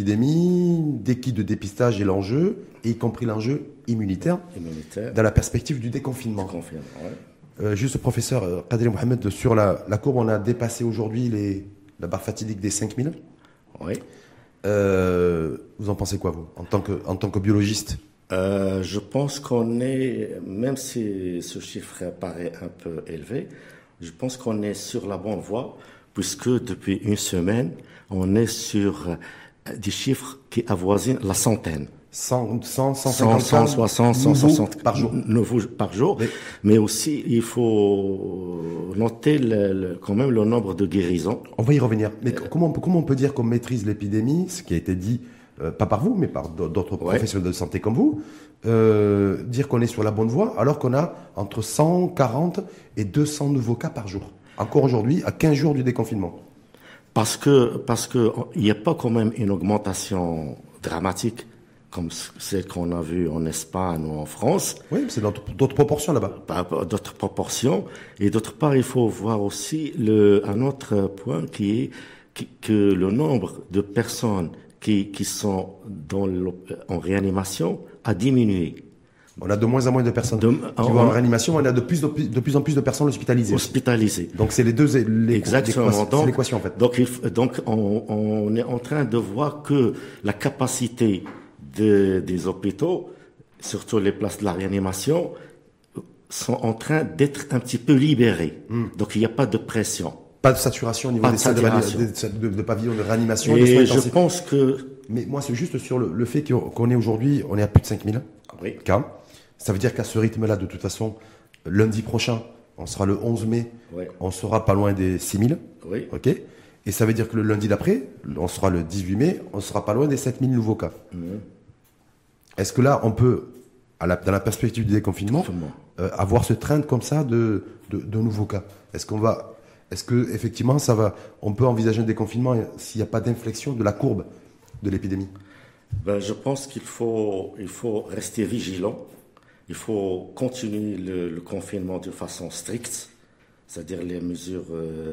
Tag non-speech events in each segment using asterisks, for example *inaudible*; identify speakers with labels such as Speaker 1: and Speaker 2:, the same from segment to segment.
Speaker 1: l'épidémie, des kits de dépistage et l'enjeu, y compris l'enjeu immunitaire, dans la perspective du déconfinement. Euh, juste professeur euh, Kadir Mohamed, sur la, courbe, on a dépassé aujourd'hui la barre fatidique des 5000.
Speaker 2: Oui.
Speaker 1: Euh, vous en pensez quoi, vous, en tant que, en tant que biologiste?
Speaker 2: Je pense qu'on est, même si ce chiffre paraît un peu élevé, je pense qu'on est sur la bonne voie, puisque depuis une semaine, on est sur des chiffres qui avoisinent la centaine.
Speaker 1: 100, 100, 150
Speaker 2: 160, 160 par jour. Nouveaux par jour. Mais, aussi, il faut noter le, quand même le nombre de guérisons.
Speaker 1: On va y revenir. Mais euh, comment, on peut, comment on peut dire qu'on maîtrise l'épidémie, ce qui a été dit, euh, pas par vous, mais par d'autres professionnels de santé comme vous, euh, dire qu'on est sur la bonne voie, alors qu'on a entre 140 et 200 nouveaux cas par jour. Encore aujourd'hui, à 15 jours du déconfinement.
Speaker 2: Parce que, parce que, il n'y a pas quand même une augmentation dramatique comme celle qu'on a vue en Espagne ou en France.
Speaker 1: Oui, c'est d'autres proportions là-bas.
Speaker 2: D'autres proportions. Et d'autre part, il faut voir aussi le, un autre point qui est que le nombre de personnes qui, qui sont dans en réanimation a diminué.
Speaker 1: On a de moins en moins de personnes qui vont en réanimation, on a de plus, de, plus en plus de personnes hospitalisées.
Speaker 2: Hospitalisées.
Speaker 1: Donc c'est les deux les,
Speaker 2: Exactement.
Speaker 1: C'est l'équation en fait.
Speaker 2: Donc, donc on, on, est en train de voir que la capacité des hôpitaux, surtout les places de la réanimation, sont en train d'être un petit peu libérées. Hmm. Donc il n'y a pas de pression.
Speaker 1: Pas de saturation au niveau des salles de, de, pavillons de réanimation.
Speaker 2: Et je pense que...
Speaker 1: Mais moi, c'est juste sur le, fait qu'on est aujourd'hui, on est à plus de 5000 cas. Ça veut dire qu'à ce rythme-là, de toute façon, lundi prochain, on sera le 11 mai, on sera pas loin des 6000.
Speaker 2: Oui.
Speaker 1: OK Et ça veut dire que le lundi d'après, on sera le 18 mai, on sera pas loin des 7000 nouveaux cas. Mmh. Est-ce que là, on peut, dans la perspective du déconfinement, euh, avoir ce train comme ça de, de, nouveaux cas? Est-ce qu'on va, est-ce que effectivement, ça va, on peut envisager un déconfinement s'il n'y a pas d'inflexion de la courbe de l'épidémie?
Speaker 2: Ben, je pense qu'il faut, il faut rester vigilant. Il faut continuer le, confinement de façon stricte, c'est-à-dire les mesures euh,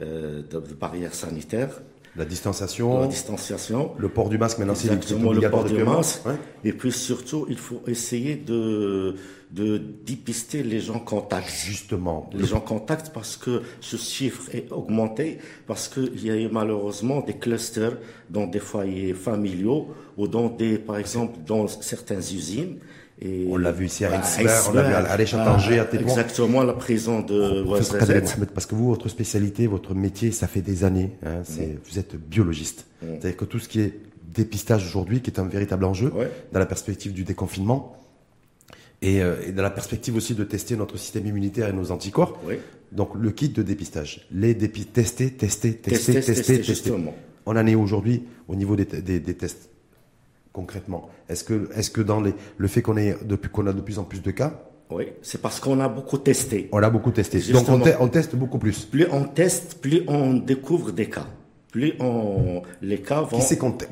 Speaker 2: euh, de, de barrières sanitaires.
Speaker 1: La distanciation.
Speaker 2: La distanciation.
Speaker 1: Le port du masque, maintenant, c'est
Speaker 2: le port du masque. Et puis surtout, il faut essayer de, de dépister les gens contacts.
Speaker 1: Justement.
Speaker 2: Les gens contacts parce que ce chiffre est augmenté, parce qu'il y a eu malheureusement des clusters dans des foyers familiaux ou dans des, par exemple, dans certaines usines
Speaker 1: on l'a vu ici à Rinsler, on l'a vu à Aléchat-Tanger, à
Speaker 2: Tétouan. Exactement, la prison de
Speaker 1: Parce que vous, votre spécialité, votre métier, ça fait des années, hein, vous êtes biologiste. C'est-à-dire que tout ce qui est dépistage aujourd'hui, qui est un véritable enjeu, dans la perspective du déconfinement, euh, et, dans la perspective aussi de tester notre système immunitaire et nos anticorps. Donc le kit de dépistage, les tester, tester, tester, tester, tester. On en est aujourd'hui au niveau des tests concrètement Est-ce que, est-ce que dans les, le fait qu'on ait depuis qu'on a de plus en plus de cas,
Speaker 2: oui, c'est parce qu'on a beaucoup testé.
Speaker 1: On a beaucoup testé. Donc on, teste beaucoup plus.
Speaker 2: Plus on teste, plus on découvre des cas. Plus on, les cas vont.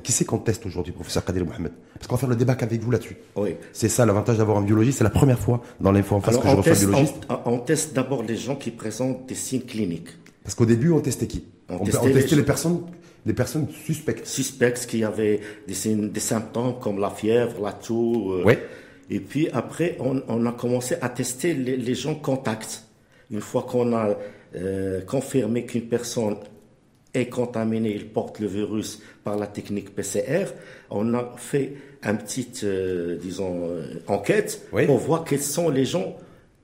Speaker 1: Qui c'est qu'on, teste aujourd'hui, professeur Kadir Mohamed? Parce qu'on va faire le débat avec vous là-dessus.
Speaker 2: Oui.
Speaker 1: C'est ça l'avantage d'avoir un biologiste. C'est la première fois dans l'info en face que je reçois un biologiste.
Speaker 2: On, teste d'abord les gens qui présentent des signes cliniques.
Speaker 1: Parce qu'au début, on testait qui? On, testait, les personnes des personnes suspectes.
Speaker 2: Suspectes qui avaient des, des symptômes comme la fièvre, la toux.
Speaker 1: Euh,
Speaker 2: Et puis après, on, on, a commencé à tester les, les gens contacts. Une fois qu'on a euh, confirmé qu'une personne est contaminée, il porte le virus par la technique PCR, on a fait une petite, euh, disons, enquête pour voir quels sont les gens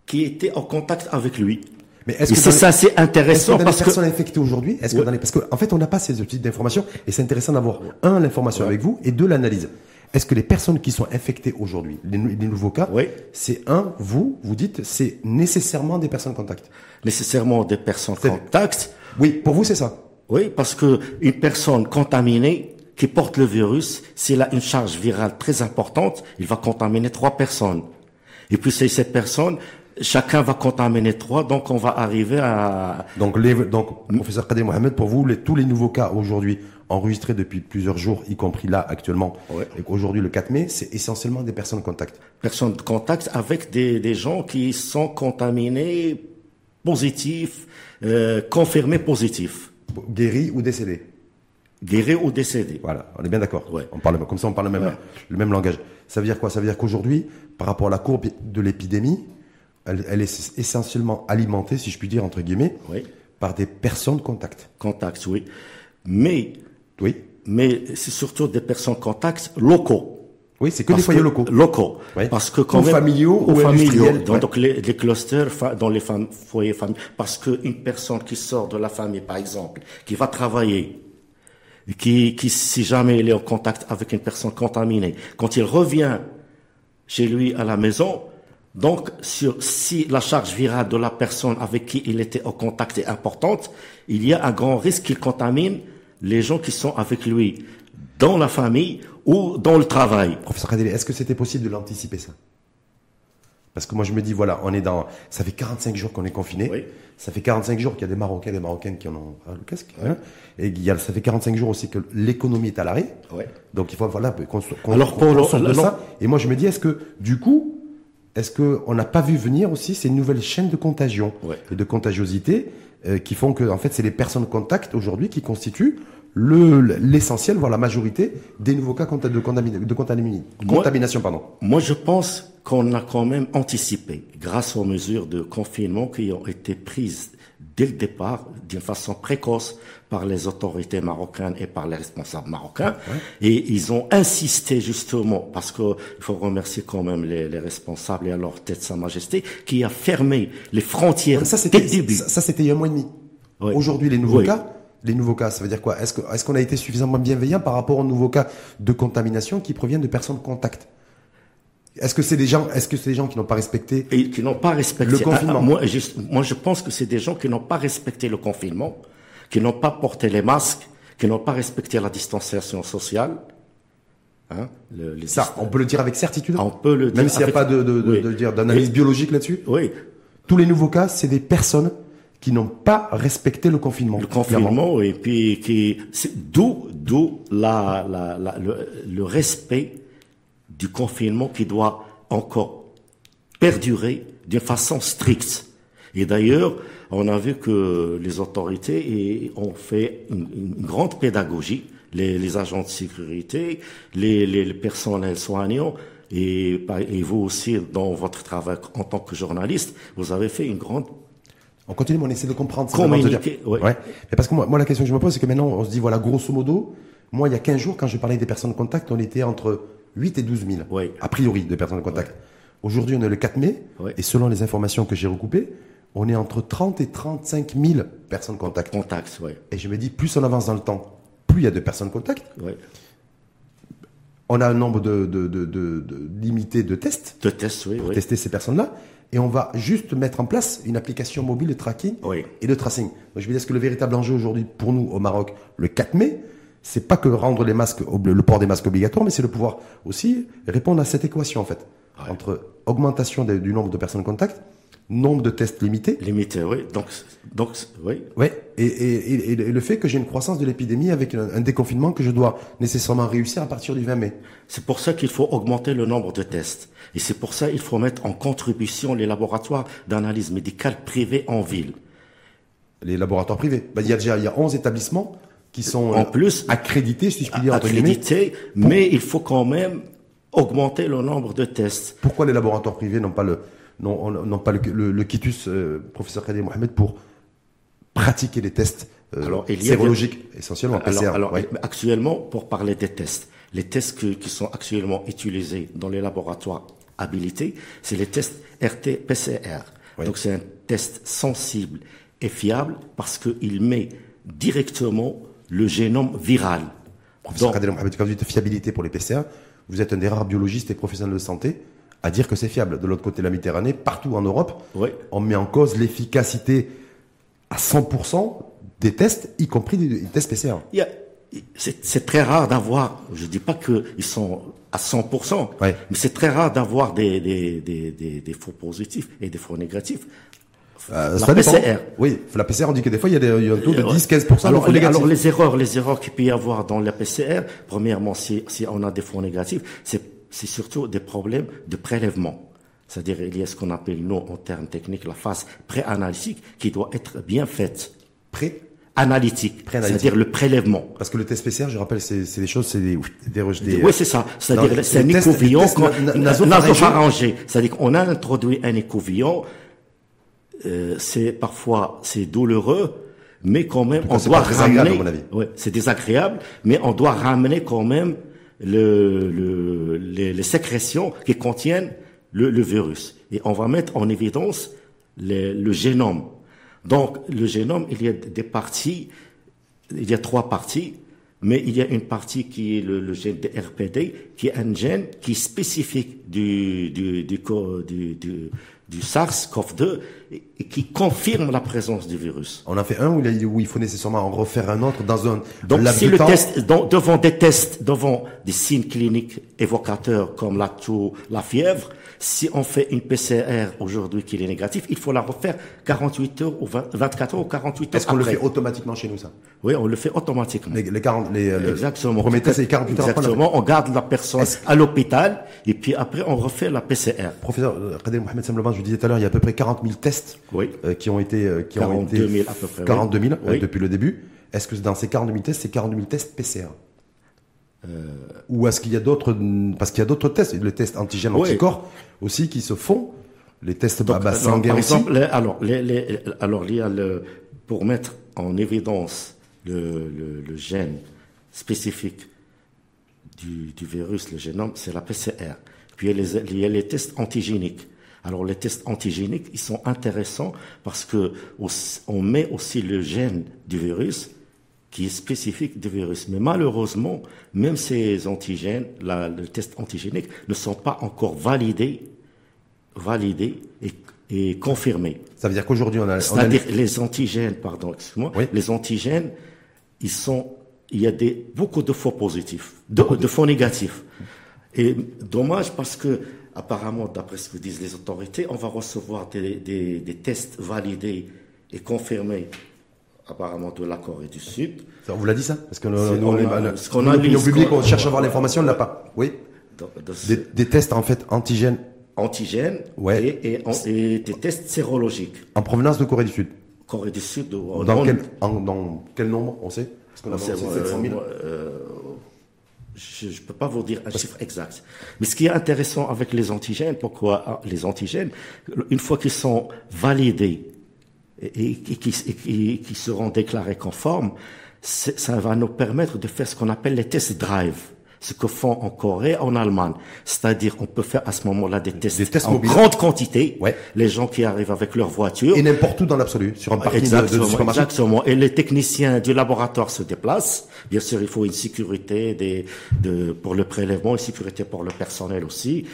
Speaker 2: qui étaient en contact avec lui. Mais est-ce que c'est ça, c'est intéressant
Speaker 1: parce que personnes infectées aujourd'hui, est-ce que dans les, parce qu'en en fait, on n'a pas ces types d'informations et c'est intéressant d'avoir un l'information avec vous et deux l'analyse. Est-ce que les personnes qui sont infectées aujourd'hui, les, nouveaux cas,
Speaker 2: oui.
Speaker 1: c'est un, vous, vous dites, c'est nécessairement des personnes contacts?
Speaker 2: Nécessairement des personnes contacts.
Speaker 1: Oui, pour vous, c'est ça.
Speaker 2: Oui, parce que une personne contaminée qui porte le virus, s'il a une charge virale très importante, il va contaminer trois personnes. Et puis c'est cette personne, chacun va contaminer trois, donc on va arriver à...
Speaker 1: Donc, les, donc professeur Kader Mohamed, pour vous, les, tous les nouveaux cas aujourd'hui enregistrés depuis plusieurs jours, y compris là actuellement, et qu'aujourd'hui le 4 mai, c'est essentiellement des personnes de contact.
Speaker 2: Personnes de contact avec des, des gens qui sont contaminés positifs, euh, confirmés positifs.
Speaker 1: Guéris ou décédés
Speaker 2: Guéri ou décédé.
Speaker 1: Voilà, on est bien d'accord. On parle comme ça, on parle le même, le même langage. Ça veut dire quoi? Ça veut dire qu'aujourd'hui, par rapport à la courbe de l'épidémie, elle, est essentiellement alimentée, si je puis dire entre guillemets, par des personnes contact.
Speaker 2: Contact, oui. Mais,
Speaker 1: oui.
Speaker 2: Mais c'est surtout des personnes contact locaux.
Speaker 1: Oui, c'est que des foyers locaux.
Speaker 2: Locaux. Parce que quand
Speaker 1: ou familiaux
Speaker 2: ou, familiaux. Donc, les, clusters dans les foyers familiaux. Parce qu'une personne qui sort de la famille, par exemple, qui va travailler, qui, qui, si jamais il est en contact avec une personne contaminée, quand il revient chez lui à la maison, donc, sur, si la charge virale de la personne avec qui il était en contact est importante, il y a un grand risque qu'il contamine les gens qui sont avec lui dans la famille ou dans le travail.
Speaker 1: Professeur Kadeli, est-ce que c'était possible de l'anticiper ça? Parce que moi je me dis, voilà, on est dans... Ça fait 45 jours qu'on est confiné. Oui. Ça fait 45 jours qu'il y a des Marocains et des Marocaines qui en ont le casque. Hein et il y a, ça fait 45 jours aussi que l'économie est à l'arrêt. Oui. Donc il faut voilà, qu'on qu Alors pour de ça. Et moi je me dis, est-ce que du coup, est-ce qu'on n'a pas vu venir aussi ces nouvelles chaînes de contagion et de contagiosité euh, qui font que, en fait, c'est les personnes contact aujourd'hui qui constituent l'essentiel, voire la majorité des nouveaux cas de, de contamination. Pardon.
Speaker 2: Moi, je pense qu'on a quand même anticipé, grâce aux mesures de confinement qui ont été prises dès le départ, d'une façon précoce, par les autorités marocaines et par les responsables marocains. Et ils ont insisté justement, parce qu'il faut remercier quand même les, les, responsables et à leur tête Sa Majesté, qui a fermé les frontières
Speaker 1: ça, dès le début. Ça, c'était il y a un mois et demi. Aujourd'hui, les nouveaux cas, les nouveaux cas, ça veut dire quoi? Est-ce qu'on est qu'on a été suffisamment bienveillant par rapport aux nouveaux cas de contamination qui proviennent de personnes contact est-ce que c'est des gens, est-ce que c'est des gens qui n'ont pas respecté
Speaker 2: et qui n'ont pas respecté
Speaker 1: le confinement?
Speaker 2: moi, moi, je pense que c'est des gens qui n'ont pas respecté le confinement, qui n'ont pas porté les masques, qui n'ont pas respecté la distanciation sociale.
Speaker 1: Hein, le, Ça, on peut le dire avec certitude.
Speaker 2: On peut le dire.
Speaker 1: Même s'il n'y a pas de, de, de, dire d'analyse biologique là-dessus?
Speaker 2: Oui.
Speaker 1: Tous les nouveaux cas, c'est des personnes qui n'ont pas respecté le confinement.
Speaker 2: Le confinement, et puis qui, d'où, d'où la, la, la, le, le respect du confinement qui doit encore perdurer d'une façon stricte. Et d'ailleurs, on a vu que les autorités ont fait une, grande pédagogie, les, agents de sécurité, les, les, personnels soignants, et, et, vous aussi, dans votre travail en tant que journaliste, vous avez fait une grande
Speaker 1: on continue, on essaie de comprendre.
Speaker 2: Communiquer,
Speaker 1: ouais. ouais. Mais parce que moi, moi, la question que je me pose, c'est que maintenant, on se dit, voilà, grosso modo, moi, il y a 15 jours, quand je parlais des personnes de contact, on était entre 8 et 12 000, a priori, de personnes de contact. Aujourd'hui, on est le 4 mai, et selon les informations que j'ai recoupées, on est entre 30 et 35 000 personnes contact.
Speaker 2: Contact, oui.
Speaker 1: Et je me dis, plus on avance dans le temps, plus il y a de personnes contact. On a un nombre de, de, de, de, limité de tests.
Speaker 2: De tests, oui.
Speaker 1: Pour tester ces personnes-là. Et on va juste mettre en place une application mobile de tracking et de tracing. Donc, je veux dire que le véritable enjeu aujourd'hui pour nous au Maroc, le 4 mai, c'est pas que rendre les masques, le port des masques obligatoire, mais c'est de pouvoir aussi répondre à cette équation en fait entre augmentation du nombre de personnes contact, nombre de tests limités.
Speaker 2: Limité, oui. Donc, donc, oui.
Speaker 1: Oui. Et, et, et, le fait que j'ai une croissance de l'épidémie avec un, déconfinement que je dois nécessairement réussir à partir du 20 mai.
Speaker 2: C'est pour ça qu'il faut augmenter le nombre de tests. Et c'est pour ça qu'il faut mettre en contribution les laboratoires d'analyse médicale privés en ville.
Speaker 1: Les laboratoires privés. Ben, il y a déjà il y a 11 établissements qui sont en plus accrédités, si je puis dire.
Speaker 2: Accrédités, mais il faut quand même augmenter le nombre de tests.
Speaker 1: Pourquoi les laboratoires privés n'ont pas le n'ont pas le, le, quitus, euh, professeur Kadir Mohamed, pour pratiquer les tests euh, sérologiques, essentiellement
Speaker 2: PCR. Alors, actuellement, pour parler des tests, les tests qui sont actuellement utilisés dans les laboratoires habilités, c'est les tests RT-PCR. Donc c'est un test sensible et fiable parce qu'il met directement le génome viral.
Speaker 1: Professeur Kader Mohamed, quand vous dites fiabilité pour les PCR, vous êtes un des rares biologistes et professionnels de santé à dire que c'est fiable. De l'autre côté de la Méditerranée, partout en Europe, on met en cause l'efficacité à 100% des tests, y compris des tests PCR.
Speaker 2: C'est très rare d'avoir, je ne dis pas qu'ils sont à 100%, mais c'est très rare d'avoir des, des, des, des, faux positifs et des faux négatifs.
Speaker 1: Euh, la PCR. Oui, la PCR, on dit que des fois, il y a, des, il y a un taux de 10-15%.
Speaker 2: Alors, les, alors, les erreurs, les erreurs qu'il peut y avoir dans la PCR, premièrement, si, si on a des faux négatifs, c'est, c'est surtout des problèmes de prélèvement. C'est-à-dire, il y a ce qu'on appelle, nous, en termes techniques, la phase pré-analytique qui doit être bien faite.
Speaker 1: Pré?
Speaker 2: Analytique, c'est-à-dire le prélèvement.
Speaker 1: Parce que le test PCR, je rappelle, c'est des choses, c'est des,
Speaker 2: des, Oui, c'est ça. C'est-à-dire c'est un écouvillon nasopharyngé. C'est-à-dire qu'on a introduit un écouvillon. Euh, c'est parfois c'est douloureux, mais quand même on doit ramener. Ouais, c'est désagréable, mais on doit ramener quand même le, le les, les, sécrétions qui contiennent le, le, virus. Et on va mettre en évidence le, le génome donc, le génome, il y a des parties, il y a trois parties, mais il y a une partie qui est le, gène de RPD, qui est un gène qui est spécifique du, du, du, du, du SARS-CoV-2 et qui confirme la présence du virus.
Speaker 1: On a fait un où il faut nécessairement en refaire un autre dans un
Speaker 2: Donc si le test, devant des tests, devant des signes cliniques évocateurs comme la toux, la fièvre, si on fait une PCR aujourd'hui qui est négative, il faut la refaire 48 heures ou 24 heures ou 48 heures
Speaker 1: Est-ce qu'on le fait automatiquement chez nous, ça?
Speaker 2: Oui, on le fait automatiquement.
Speaker 1: Les, les 40, les,
Speaker 2: Exactement.
Speaker 1: On remettait ces 48
Speaker 2: heures Exactement. On garde la personne à l'hôpital et puis après, on refait la PCR.
Speaker 1: Professeur Kader Mohamed Samlovan, je vous disais tout à l'heure, il y a à peu près 40 000 tests
Speaker 2: oui.
Speaker 1: euh, qui ont été, euh, qui
Speaker 2: 42 000 à peu près.
Speaker 1: 42 000 oui. euh, depuis le début. Est-ce que dans ces 42 000 tests, c'est 42 000 tests PCR euh... Ou est-ce qu'il y a d'autres, parce qu'il y a d'autres tests, le test antigène anticorps aussi qui se font, les tests
Speaker 2: Donc,
Speaker 1: bah, sanguins
Speaker 2: par exemple, les, alors, les, les, alors il y a le, pour mettre en évidence le, le, le gène spécifique du, du, virus, le génome, c'est la PCR. Puis il y, a les, il y a les tests antigéniques. Alors les tests antigéniques, ils sont intéressants parce que on met aussi le gène du virus qui est spécifique du virus. Mais malheureusement, même ces antigènes, la, le test antigénique, ne sont pas encore validés, validés et, et confirmés.
Speaker 1: Ça veut dire qu'aujourd'hui, on a...
Speaker 2: C'est-à-dire a... les antigènes, pardon, excuse-moi,
Speaker 1: oui.
Speaker 2: les antigènes, ils sont, il y a des, beaucoup de faux positifs, de, de faux négatifs. Et dommage parce que, apparemment, d'après ce que disent les autorités, on va recevoir des, des, des tests validés et confirmés apparemment de la Corée du Sud.
Speaker 1: Ça, on vous l'a dit ça Parce que nous, l'opinion publique, on cherche à avoir l'information, on ne l'a pas. Oui
Speaker 2: de- de ce-
Speaker 1: des, des tests en fait antigènes
Speaker 2: antigènes
Speaker 1: Ouais.
Speaker 2: et, et, et des tests sérologiques.
Speaker 1: en provenance de Corée du Sud.
Speaker 2: Corée du Sud,
Speaker 1: Dans,
Speaker 2: on-
Speaker 1: quel, en- dans quel nombre on sait Parce qu'on a
Speaker 2: euh,
Speaker 1: 700 000.
Speaker 2: euh, je ne peux pas vous dire un chiffre exact. Mais ce qui est intéressant avec les antigènes, pourquoi ah, les antigènes, une fois qu'ils sont validés et, et, qui, et qui- qui seront déclarés conformes, ça va nous permettre de faire ce qu'on appelle les tests drive. Ce que font en Corée, en Allemagne. C'est-à-dire, on peut faire à ce moment-là des tests,
Speaker 1: Des tests
Speaker 2: en
Speaker 1: mobiles.
Speaker 2: grande quantité.
Speaker 1: Ouais.
Speaker 2: Les gens qui arrivent avec leur voiture.
Speaker 1: Et n'importe où dans l'absolu, sur un parking de, de
Speaker 2: Exactement,
Speaker 1: supermarché.
Speaker 2: exactement. Et les techniciens du laboratoire se déplacent. Bien sûr, il faut une sécurité des, de, pour le prélèvement, une sécurité pour le personnel aussi.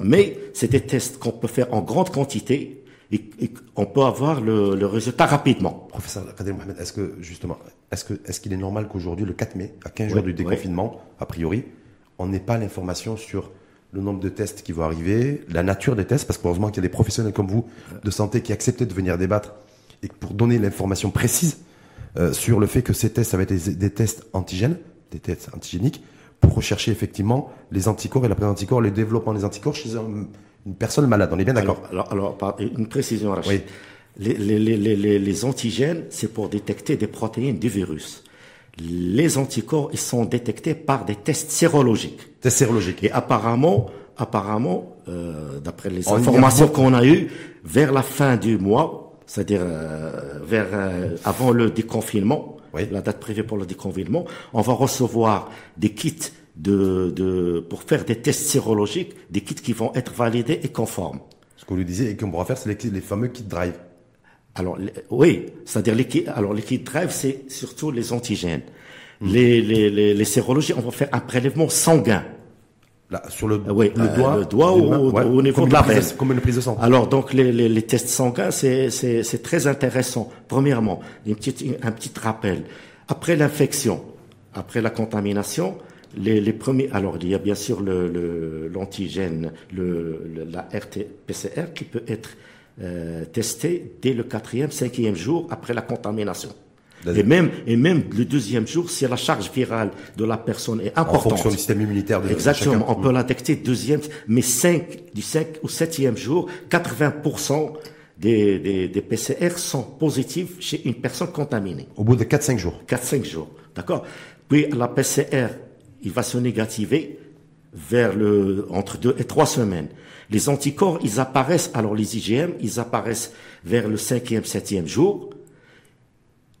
Speaker 2: Mais c'est des tests qu'on peut faire en grande quantité et, et on peut avoir le, le résultat rapidement.
Speaker 1: Professeur Kader Mohamed, est-ce que justement, est-ce que est-ce qu'il est normal qu'aujourd'hui, le 4 mai, à 15 jours du
Speaker 2: oui.
Speaker 1: déconfinement, a priori, on n'ait pas l'information sur le nombre de tests qui vont arriver, la nature des tests, parce qu'heureusement qu'il y a des professionnels comme vous de santé qui acceptaient de venir débattre et pour donner l'information précise euh, sur le fait que ces tests, ça va être des, des tests antigènes, des tests antigéniques, pour rechercher effectivement les anticorps et la présence d'anticorps, le développement des anticorps chez un- une personne malade. On est bien d'accord
Speaker 2: Alors, alors, alors, par- une précision, Rachid.
Speaker 1: Oui.
Speaker 2: Les, les, les, les, antigènes, c'est pour détecter des protéines du virus. Les anticorps, ils sont détectés par des tests sérologiques.
Speaker 1: Test sérologique.
Speaker 2: Et apparemment, apparemment, euh, d'après les
Speaker 1: On
Speaker 2: informations qu'on a eues, vers la fin du mois, c'est-à-dire euh, vers euh, avant le déconfinement,
Speaker 1: Oui.
Speaker 2: la date prévue pour le déconfinement, on va recevoir des kits de, de pour faire des tests sérologiques, des kits qui vont être validés et conformes.
Speaker 1: Ce qu'on lui disait et qu'on pourra faire, c'est les, les fameux kits drive.
Speaker 2: Alors les- oui, c'est-à-dire les kits, alors les kits drive, c'est surtout les antigènes.
Speaker 1: Hmm.
Speaker 2: Les, les, les, les sérologies, on va faire un prélèvement sanguin.
Speaker 1: Là, sur le,
Speaker 2: oui,
Speaker 1: le
Speaker 2: euh,
Speaker 1: doigt,
Speaker 2: le doigt
Speaker 1: les
Speaker 2: au- niveau de la veine.
Speaker 1: Comme une prise de sang.
Speaker 2: Alors donc les, les, les tests sanguins, c'est très intéressant. Premièrement, une petite une- un petit rappel. Après l'infection, après la contamination, les, les premiers. Alors il y a bien sûr le le- l'antigène, le, le- la RT-PCR qui peut être euh, testé dès le quatrième, cinquième jour après la contamination. Et même et même le deuxième jour, si la charge virale de la personne est
Speaker 1: en
Speaker 2: importante.
Speaker 1: fonction du système immunitaire de
Speaker 2: Exactement.
Speaker 1: chacun.
Speaker 2: On peut la détecter deuxième, mais 5, du 5 ou septième jour, 80% des, des, PCR sont positifs chez une personne contaminée.
Speaker 1: Au bout de 4-5 jours
Speaker 2: 4-5 jours, d'accord? Puis la PCR, il va se négativer vers le, entre 2 et 3 semaines. Les anticorps, ils apparaissent, alors les IgM, ils apparaissent vers le 5e, 7e jour.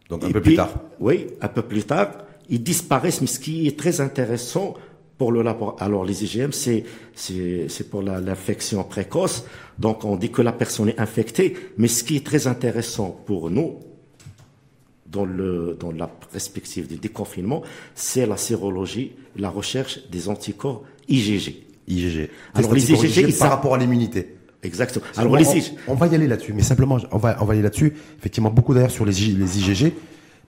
Speaker 1: Donc un peu plus tard.
Speaker 2: Oui, un peu plus tard. Ils disparaissent, mais ce qui est très intéressant, pour le Alors les IgM, c'est c'est pour l'infection précoce. Donc on dit que la personne est infectée, mais ce qui est très intéressant pour nous dans le dans la perspective du déconfinement, c'est la sérologie, la recherche des anticorps IgG.
Speaker 1: IgG. Alors les IgG par rapport à l'immunité.
Speaker 2: Exactement.
Speaker 1: Alors les on, on, va y aller là-dessus, mais simplement on va on va aller là-dessus. Effectivement beaucoup d'ailleurs sur les, les IgG,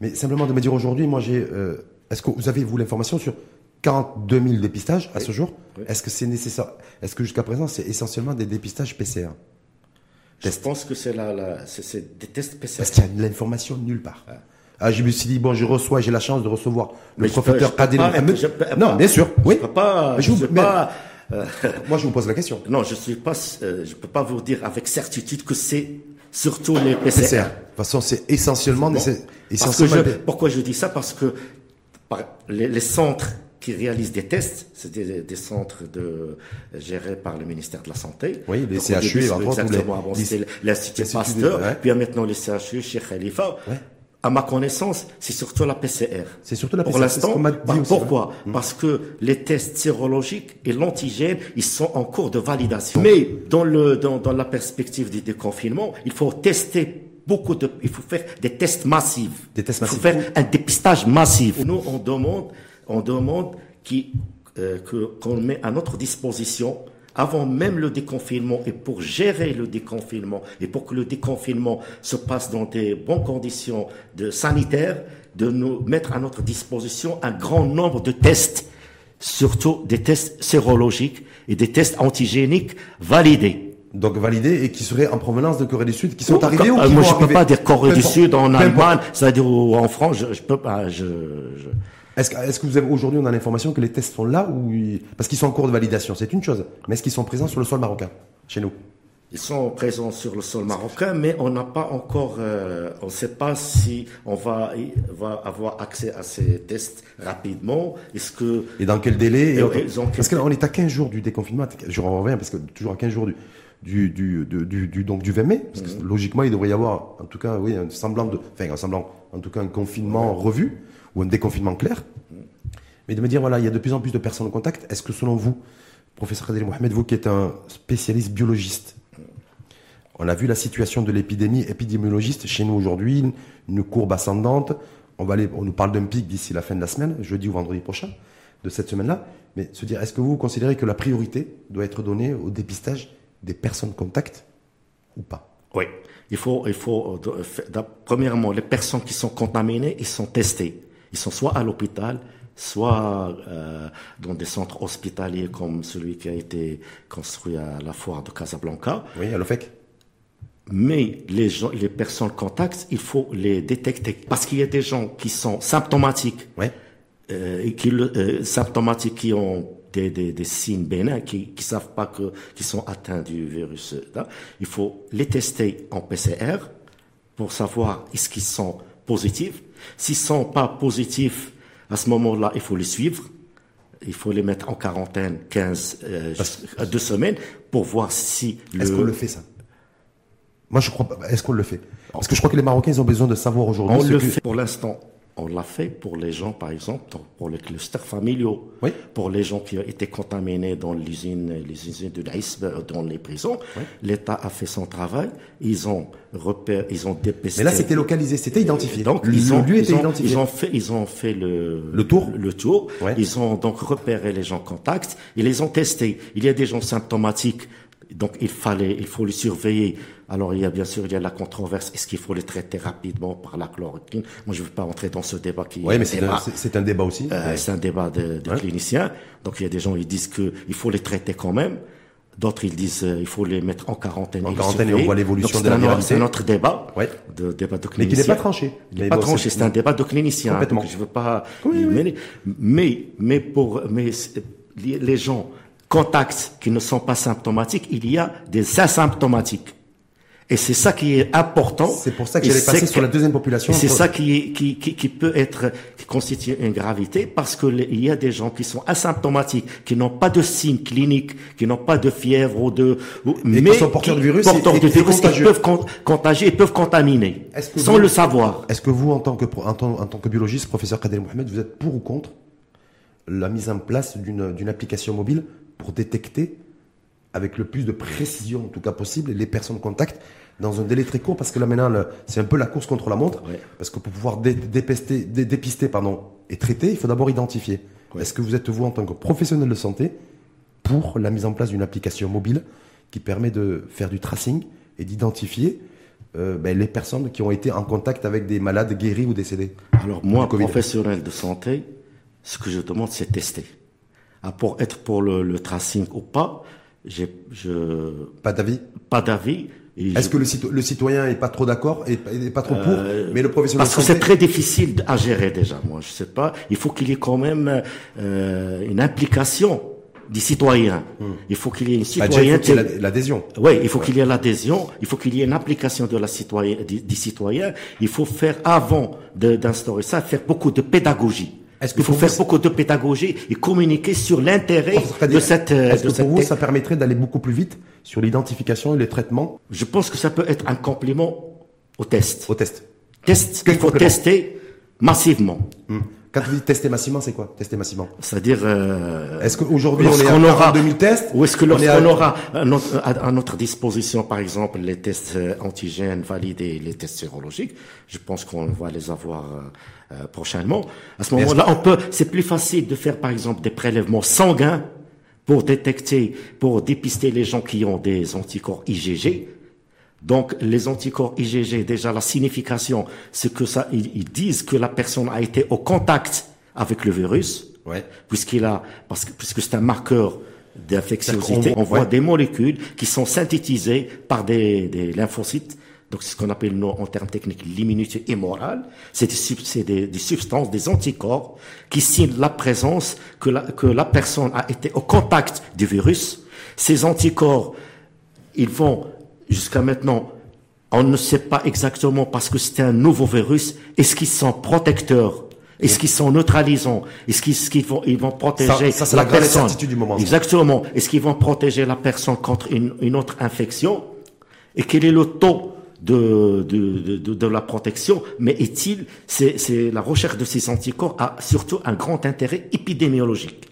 Speaker 1: mais simplement de me dire aujourd'hui, moi j'ai euh, est-ce que vous avez vous l'information sur 42 000 dépistages à ce jour? Est-ce que c'est nécessaire? Est-ce que jusqu'à présent, c'est essentiellement des dépistages PCR
Speaker 2: Je pense que c'est la, c'est des tests PCR.
Speaker 1: Parce qu'il y a de l'information nulle part. Ah, je me suis dit, bon, je reçois, j'ai la chance de recevoir le professeur Adil Non, bien sûr, oui.
Speaker 2: Je peux pas, je, peux pas, *laughs*
Speaker 1: euh, Moi, je vous pose la question.
Speaker 2: Non, je suis pas, euh, je peux pas vous dire avec certitude que c'est surtout les PCR.
Speaker 1: De toute façon, c'est essentiellement,
Speaker 2: essentiellement pourquoi je dis ça? Parce que les, les centres qui réalisent des tests. C'est des, des, centres de, gérés par le ministère de la Santé.
Speaker 1: Oui, les CHU,
Speaker 2: exactement. Avant, c'était l'Institut Pasteur, puis maintenant les CHU, chez Khalifa. Ouais. À ma connaissance, c'est surtout la PCR.
Speaker 1: C'est surtout la PCR.
Speaker 2: Pour l'instant, pourquoi mm. Parce que les tests sérologiques et l'antigène, ils sont en cours de validation. Mais dans le dans, dans la perspective du déconfinement, il faut tester beaucoup de, il faut faire des tests massifs.
Speaker 1: Des tests massifs.
Speaker 2: Il faut faire un dépistage massif. Nous, on demande on demande euh, qu'on met à notre disposition avant même le déconfinement et pour gérer le déconfinement et pour que le déconfinement se passe dans des bonnes conditions de sanitaires, de nous mettre à notre disposition un grand nombre de tests, surtout des tests sérologiques et des tests antigéniques validés.
Speaker 1: Donc validés et qui seraient en provenance de Corée du Sud, qui sont arrivés ou qui
Speaker 2: Moi, je ne peux pas dire Corée du Sud en Allemagne, c'est-à-dire en France, je, je peux pas. Je, je...
Speaker 1: Est-ce que, est que vous avez aujourd'hui on a l'information que les tests sont là ou parce qu'ils sont en cours de validation, c'est une chose. Mais est-ce qu'ils sont présents sur le sol marocain chez nous?
Speaker 2: Ils sont présents sur le sol marocain, mais on n'a pas encore, euh, on ne sait pas si on va, va avoir accès à ces tests rapidement. Est-ce que
Speaker 1: et dans quel délai et, Parce qu'on est à 15 jours du déconfinement. Je reviens parce que toujours à 15 jours du du, du, du, du, donc du 20 mai, parce que mhm. logiquement il devrait y avoir, en tout cas, oui, un semblant de, enfin un semblant, en tout cas un confinement revu ou un déconfinement clair. Mais de me dire, voilà, il y a de plus en plus de personnes en contact. Est-ce que selon vous, professeur Adel Mohamed, vous qui êtes un spécialiste biologiste, on a vu la situation de l'épidémie épidémiologiste chez nous aujourd'hui, une courbe ascendante. On, va nous parle d'un pic d'ici la fin de la semaine, jeudi ou vendredi prochain, de cette semaine-là. Mais se dire, est-ce que vous considérez que la priorité doit être donnée au dépistage des personnes contact ou pas?
Speaker 2: Oui. Il faut, il faut, euh, premièrement, les personnes qui sont contaminées, ils sont testés. Ils sont soit à l'hôpital, soit euh, dans des centres hospitaliers comme celui qui a été construit à la foire de Casablanca.
Speaker 1: Oui, à l'OFEC.
Speaker 2: Mais les gens, les personnes contacts, il faut les détecter parce qu'il y a des gens qui sont symptomatiques,
Speaker 1: oui.
Speaker 2: euh, qui euh, symptomatiques qui ont des, des, des signes bénins, qui qui savent pas que qui sont atteints du virus. Là. Il faut les tester en PCR pour savoir est-ce qu'ils sont positifs S'ils sont pas positifs, à ce moment-là, il faut les suivre. Il faut les mettre en quarantaine 15 euh, à deux semaines pour voir si.
Speaker 1: Est-ce qu'on le fait ça? Moi, je crois. Est-ce qu'on le fait? Parce que je crois que les Marocains, ils ont besoin de savoir aujourd'hui.
Speaker 2: On le fait pour l'instant. On l'a fait pour les gens, par exemple, pour les clusters familiaux,
Speaker 1: oui.
Speaker 2: pour les gens qui ont été contaminés dans l'usine, les usines de l'ISB, dans les prisons. L'État a fait son travail. Ils ont repéré, ils ont dépisté.
Speaker 1: Mais là, c'était localisé, c'était identifié.
Speaker 2: Donc, ils ont, ils ont, Ils ont fait, ils ont fait le,
Speaker 1: le tour.
Speaker 2: Le tour. Ils ont donc repéré les gens contacts. Ils les ont testés. Il y a des gens symptomatiques donc il fallait, il faut les surveiller. Alors il y a bien sûr il y a la controverse. Est-ce qu'il faut les traiter rapidement par la chloroquine? Moi je ne veux pas entrer dans ce débat qui.
Speaker 1: Oui, mais c'est un, débat aussi.
Speaker 2: Euh, C'est un débat de, de cliniciens. Donc il y a des gens qui disent que il faut les traiter quand même. D'autres ils disent euh, il faut les mettre en quarantaine.
Speaker 1: En quarantaine et on voit l'évolution de la
Speaker 2: viralité. C'est notre débat.
Speaker 1: Ouais.
Speaker 2: De débat de
Speaker 1: Mais qui n'est pas tranché.
Speaker 2: Il n'est pas tranché. C'est un débat de cliniciens.
Speaker 1: Complètement.
Speaker 2: je veux pas. mais, mais mais pour mais les gens contacts qui ne sont pas symptomatiques, il y a des asymptomatiques. Et c'est ça qui est important.
Speaker 1: C'est pour ça que j'allais passer sur la deuxième population.
Speaker 2: C'est ça qui, est, qui, qui, qui, peut être, qui constitue une gravité parce que il y a des gens qui sont asymptomatiques, qui n'ont pas de signes cliniques, qui n'ont pas de fièvre ou de,
Speaker 1: mais, qui sont porteurs du virus,
Speaker 2: porteurs du virus, ils peuvent contagier, ils peuvent contaminer, sans le savoir.
Speaker 1: Est-ce que vous, en tant que, en tant, en tant que biologiste, professeur Kader Mohamed, vous êtes pour ou contre la mise en place d'une application mobile pour détecter avec le plus de précision, en tout cas possible, les personnes contact dans un délai très court, parce que là maintenant, c'est un peu la course contre la montre, parce que pour pouvoir dépister, dépister pardon, et traiter, il faut d'abord identifier. Est-ce que vous êtes, vous, en tant que professionnel de santé, pour la mise en place d'une application mobile qui permet de faire du tracing et d'identifier euh, ben, les personnes qui ont été en contact avec des malades guéris ou décédés
Speaker 2: Alors moi, professionnel de santé, ce que je demande, c'est tester. Ah, pour être pour le, le tracing ou pas, je...
Speaker 1: Pas d'avis
Speaker 2: Pas d'avis.
Speaker 1: Est-ce que le, citoyen est pas trop d'accord et, pas trop pour, euh, mais le professionnel
Speaker 2: Parce que c'est très difficile à gérer déjà. Moi, je sais pas. Il faut qu'il y ait quand même euh, une implication du citoyen. Hmm. Il faut qu'il y ait une bah, citoyenneté.
Speaker 1: l'adhésion.
Speaker 2: Oui, il faut qu'il y ait l'adhésion. Il faut qu'il y ait une application de la citoyen, du, citoyen. Il faut faire avant d'instaurer ça, faire beaucoup de pédagogie. Est-ce qu'il faut faire beaucoup de pédagogie et communiquer sur l'intérêt de cette.
Speaker 1: Euh, est-ce que pour vous, ça permettrait d'aller beaucoup plus vite sur l'identification et le traitement?
Speaker 2: Je pense que ça peut être un complément au test.
Speaker 1: Au test.
Speaker 2: Test. Il faut tester massivement.
Speaker 1: Hmm. Quand vous dites tester massivement, c'est quoi Tester massivement?
Speaker 2: C'est-à-dire. Euh,
Speaker 1: est-ce qu'aujourd'hui on est à aura 2000 tests
Speaker 2: Ou est-ce que lorsqu'on aura à notre, à notre, disposition, par exemple, les tests euh, antigènes validés, les tests sérologiques, je pense qu'on va les avoir euh, prochainement. À ce moment-là, on peut. C'est plus facile de faire, par exemple, des prélèvements sanguins pour détecter, pour dépister les gens qui ont des anticorps IgG donc, les anticorps IgG, déjà la signification, c'est que ça, ils, disent que la personne a été au contact avec le virus,
Speaker 1: ouais.
Speaker 2: puisqu'il a, parce que, puisque c'est un marqueur d'infectiosité. On, voit des molécules qui sont synthétisées par des, des lymphocytes. Donc, c'est ce qu'on appelle en termes techniques l'immunité immorale. C'est des, des, des, substances, des anticorps qui signent la présence que la, que la personne a été au contact du virus. Ces anticorps, ils vont Jusqu'à maintenant, on ne sait pas exactement parce que c'est un nouveau virus. Est-ce qu'ils sont protecteurs? Est-ce qu'ils sont neutralisants? Est-ce qu'ils vont, ils vont protéger
Speaker 1: ça, la, personne? du moment.
Speaker 2: Exactement. Est-ce qu'ils vont protéger la personne contre une, une autre infection? Et quel est le taux de, de, de, de la protection Mais est-il, c'est la recherche de ces anticorps a surtout un grand intérêt épidémiologique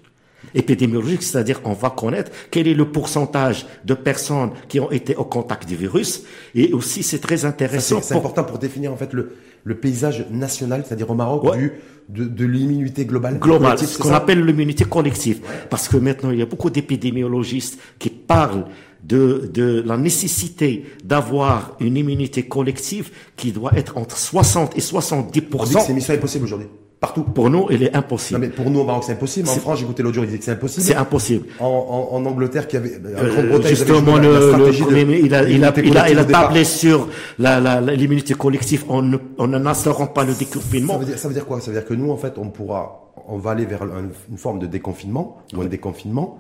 Speaker 2: épidémiologique, c'est-à-dire on va connaître quel est le pourcentage de personnes qui ont été au contact du virus. Et aussi, c'est très intéressant.
Speaker 1: C'est important pour définir en fait le, le paysage national, c'est-à-dire au Maroc, du, de, de l'immunité globale.
Speaker 2: Globale, ce qu'on appelle l'immunité collective. Parce que maintenant, il y a beaucoup d'épidémiologistes qui parlent de, de la nécessité d'avoir une immunité collective qui doit être entre 60 et 70
Speaker 1: On dit que c'est mission impossible aujourd'hui. Partout.
Speaker 2: Pour nous, il est impossible.
Speaker 1: Non, mais pour nous, au Maroc, c'est impossible. En France, j'ai écouté l'autre jour, il disait que c'est impossible.
Speaker 2: C'est impossible.
Speaker 1: En, en, en, Angleterre, qui avait,
Speaker 2: en Grande-Bretagne, justement, le, le il a, il a, il a, il a tablé sur la, l'immunité collective en, en n'instaurant pas le déconfinement.
Speaker 1: Ça veut, dire, ça veut dire quoi? Ça veut dire que nous, en fait, on pourra, on va aller vers une forme de déconfinement, ou un déconfinement,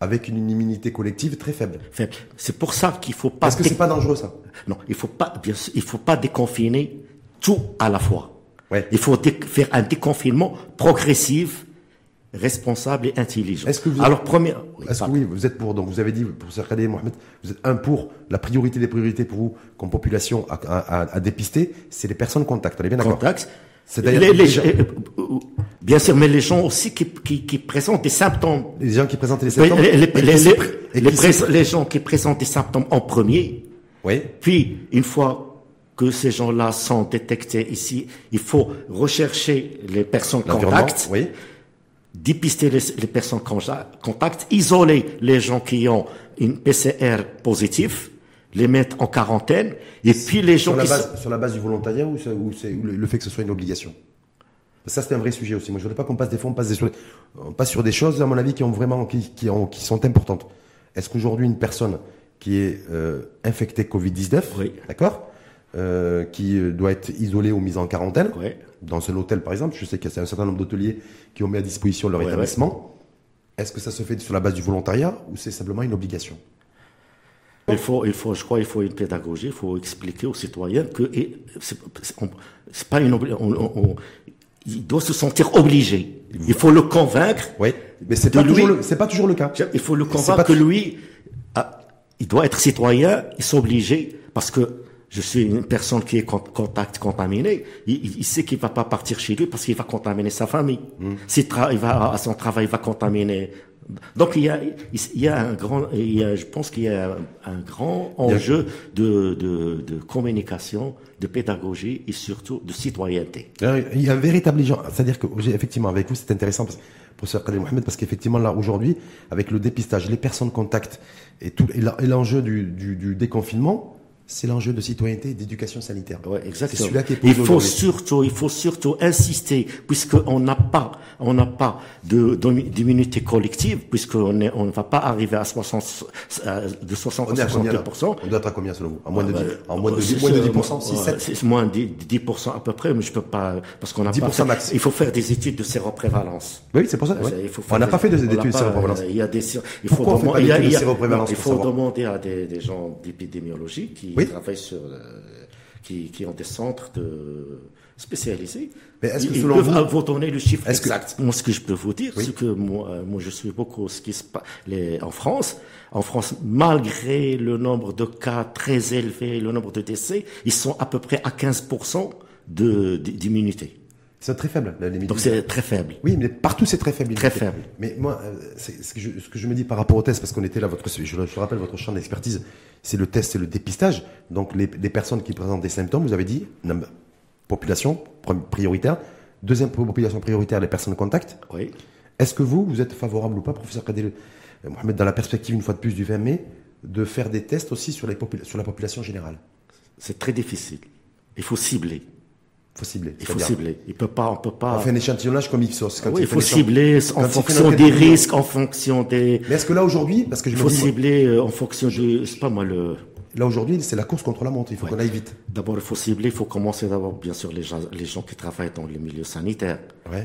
Speaker 1: avec une immunité collective très faible.
Speaker 2: Faible. C'est pour ça qu'il faut pas.
Speaker 1: Est-ce que c'est pas dangereux, ça?
Speaker 2: Non, il faut pas, bien sûr, il faut pas déconfiner tout à la fois.
Speaker 1: Ouais.
Speaker 2: Il faut faire un déconfinement progressif, responsable et intelligent.
Speaker 1: Est-ce que vous
Speaker 2: Alors, première.
Speaker 1: Est-ce que oui, vous êtes pour, donc vous avez dit, professeur Kader Mohamed, vous êtes un pour, la priorité des priorités pour vous, comme population à, à, à dépister, c'est les personnes contacts. On est bien d'accord?
Speaker 2: Contacts. C'est les, les, euh, bien sûr, mais les gens aussi qui, qui, qui présentent des symptômes.
Speaker 1: Les gens qui présentent des symptômes.
Speaker 2: Les, les, les gens qui présentent des symptômes en premier.
Speaker 1: Oui.
Speaker 2: Puis, une fois que ces gens-là sont détectés ici, il faut rechercher les personnes contacts,
Speaker 1: oui.
Speaker 2: dépister les, les, personnes contacts, isoler les gens qui ont une PCR positive, les mettre en quarantaine, et puis les gens
Speaker 1: sur la
Speaker 2: qui
Speaker 1: base, sur la base du volontariat ou, le, fait que ce soit une obligation? Ça, c'est un vrai sujet aussi. Moi, je voudrais pas qu'on passe des fois, on passe, on passe sur des choses, à mon avis, qui ont vraiment, qui, qui, ont, qui sont importantes. Est-ce qu'aujourd'hui, une personne qui est euh, infectée Covid-19,
Speaker 2: oui.
Speaker 1: d'accord euh, qui euh, doit être isolé ou mis en quarantaine. Dans un hôtel, par exemple, je sais qu'il y a un certain nombre d'hôteliers qui ont mis à disposition leur établissement. Est-ce que ça se fait sur la base du volontariat ou c'est simplement une obligation?
Speaker 2: Il faut, il faut, je crois, il faut une pédagogie. Il faut expliquer aux citoyens que c'est pas une on, il doit se sentir obligé. Il faut le convaincre.
Speaker 1: Oui, mais c'est pas, toujours le, pas toujours le cas.
Speaker 2: Il faut le convaincre que lui, ah, il doit être citoyen, il s'obliger parce que je suis une personne qui est contact contaminé, il, sait qu'il va pas partir chez lui parce qu'il va contaminer sa famille. Hmm. S'il il va à son travail, il va contaminer. Donc il y a, il y a un grand, il y a, je pense qu'il y a un grand enjeu de, de, de, communication, de pédagogie et surtout de citoyenneté.
Speaker 1: Il y a un véritable c'est-à-dire que effectivement avec vous c'est intéressant parce, professeur Khalil Mohamed parce qu'effectivement là aujourd'hui avec le dépistage, les personnes contact et tout et l'enjeu du, du, du déconfinement c'est l'enjeu de citoyenneté et d'éducation sanitaire.
Speaker 2: Ouais, exactement. Celui-là qui est il faut surtout, il faut surtout insister, puisqu'on n'a pas, on n'a pas de d'immunité collective, puisqu'on est, on ne va pas arriver à 60, euh, de 60 à 62%.
Speaker 1: On doit être à combien selon vous? À moins de 10, ah, en moins de 10, moins de 10%, 6, 7?
Speaker 2: C'est moins de 10% à peu près, mais je peux pas, parce qu'on n'a pas fait, max. il faut faire des études de séroprévalence.
Speaker 1: Oui, c'est pour ça, ouais. il faut on n'a pas fait d'études de séroprévalence. Il y a des, il faut, demander, il
Speaker 2: faut demander à des, des gens d'épidémiologie qui oui. travaillent sur, euh, qui, qui, ont des centres de spécialisés. Mais est-ce que ils, vous, vous donner le chiffre exact. Moi, ce que je peux vous dire, c'est que moi, euh, moi, je suis beaucoup ce qui se passe en France. En France, malgré le nombre de cas très élevé, le nombre de décès, ils sont à peu près à 15% d'immunité.
Speaker 1: C'est très faible,
Speaker 2: la limite. Donc c'est très faible.
Speaker 1: Oui, mais partout c'est très faible.
Speaker 2: Très faible.
Speaker 1: Mais moi, euh, ce que, je, ce que je me dis par rapport au test, parce qu'on était là, votre, je, je rappelle votre champ d'expertise, c'est le test, c'est le dépistage. Donc les, les, personnes qui présentent des symptômes, vous avez dit, population prioritaire. Deuxième population prioritaire, les personnes contact.
Speaker 2: Oui.
Speaker 1: Est-ce que vous, vous êtes favorable ou pas, professeur Kadel euh, Mohamed, dans la perspective une fois de plus du 20 mai, de faire des tests aussi sur, les sur la population générale?
Speaker 2: C'est très difficile. Il faut cibler
Speaker 1: faut cibler.
Speaker 2: Il faut cibler. Il peut pas, on peut pas.
Speaker 1: On fait un échantillonnage comme Ipsos.
Speaker 2: oui, il faut cibler en fonction des risques, en fonction des.
Speaker 1: Mais est-ce que là aujourd'hui, parce que
Speaker 2: je il faut cibler euh, en fonction du, c'est pas moi le,
Speaker 1: Là aujourd'hui, c'est la course contre la montre. Il faut qu'on aille vite.
Speaker 2: D'abord, il faut cibler. Il faut commencer d'abord, bien sûr, les gens, les gens qui travaillent dans les milieux sanitaires,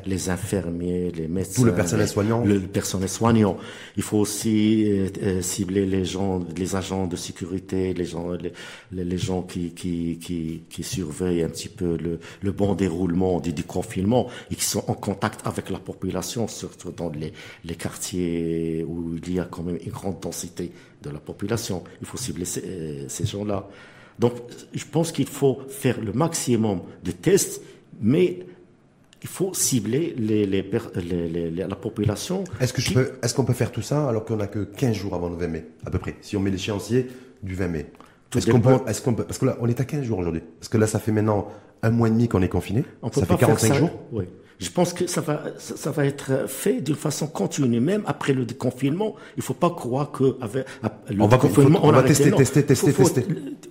Speaker 2: les infirmiers, les médecins,
Speaker 1: tout le personnel soignant.
Speaker 2: Le personnel soignant. Il faut aussi euh, euh, cibler les gens, les agents de sécurité, les gens, les, les gens qui, qui, qui, qui, surveillent un petit peu le, le bon déroulement du, du, confinement et qui sont en contact avec la population, surtout dans les, les quartiers où il y a quand même une grande densité de la population. Il faut cibler ces, euh, ces gens-là. Donc, je pense qu'il faut faire le maximum de tests, mais il faut cibler les, les, les, la population.
Speaker 1: Est-ce qu'on peut, est qu'on peut faire tout ça alors qu'on n'a que 15 jours avant le 20 mai, à peu près, si on met l'échéancier du 20 mai? Est-ce qu'on peut, est qu'on peut, parce que là, on est à 15 jours aujourd'hui. Parce que là, ça fait maintenant un mois et demi qu'on est confiné. Ça fait 45 jours.
Speaker 2: Oui. Je pense que ça va, ça, va être fait d'une façon continue. Même après le déconfinement, il ne faut pas croire que avec
Speaker 1: le on déconfinement, va, on, va tester, tester, tester, tester.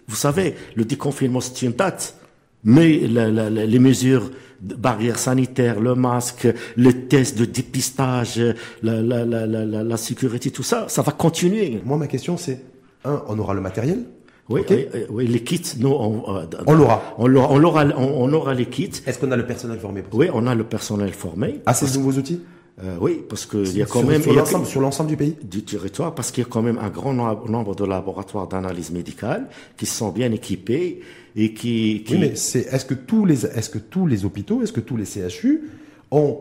Speaker 2: Vous savez, le déconfinement, c'est une date. Mais la, la, les mesures de barrières sanitaires, le masque, les tests de dépistage, la, la, sécurité, tout ça, ça va continuer.
Speaker 1: Moi, ma question, c'est, un, on aura le matériel
Speaker 2: oui, oui, les kits, nous, on,
Speaker 1: euh, on l'aura.
Speaker 2: On aura, on, aura les kits.
Speaker 1: Est-ce qu'on a le personnel formé
Speaker 2: pour ça? Oui, on a le personnel formé.
Speaker 1: Ah, c'est de nouveaux outils?
Speaker 2: Euh, oui, parce qu'il y a quand même
Speaker 1: sur l'ensemble du pays?
Speaker 2: du territoire, parce qu'il y a quand même un grand nombre de laboratoires d'analyse médicale qui sont bien équipés et qui. qui...
Speaker 1: Oui, mais c'est est-ce que tous les est-ce que tous les hôpitaux, est-ce que tous les CHU ont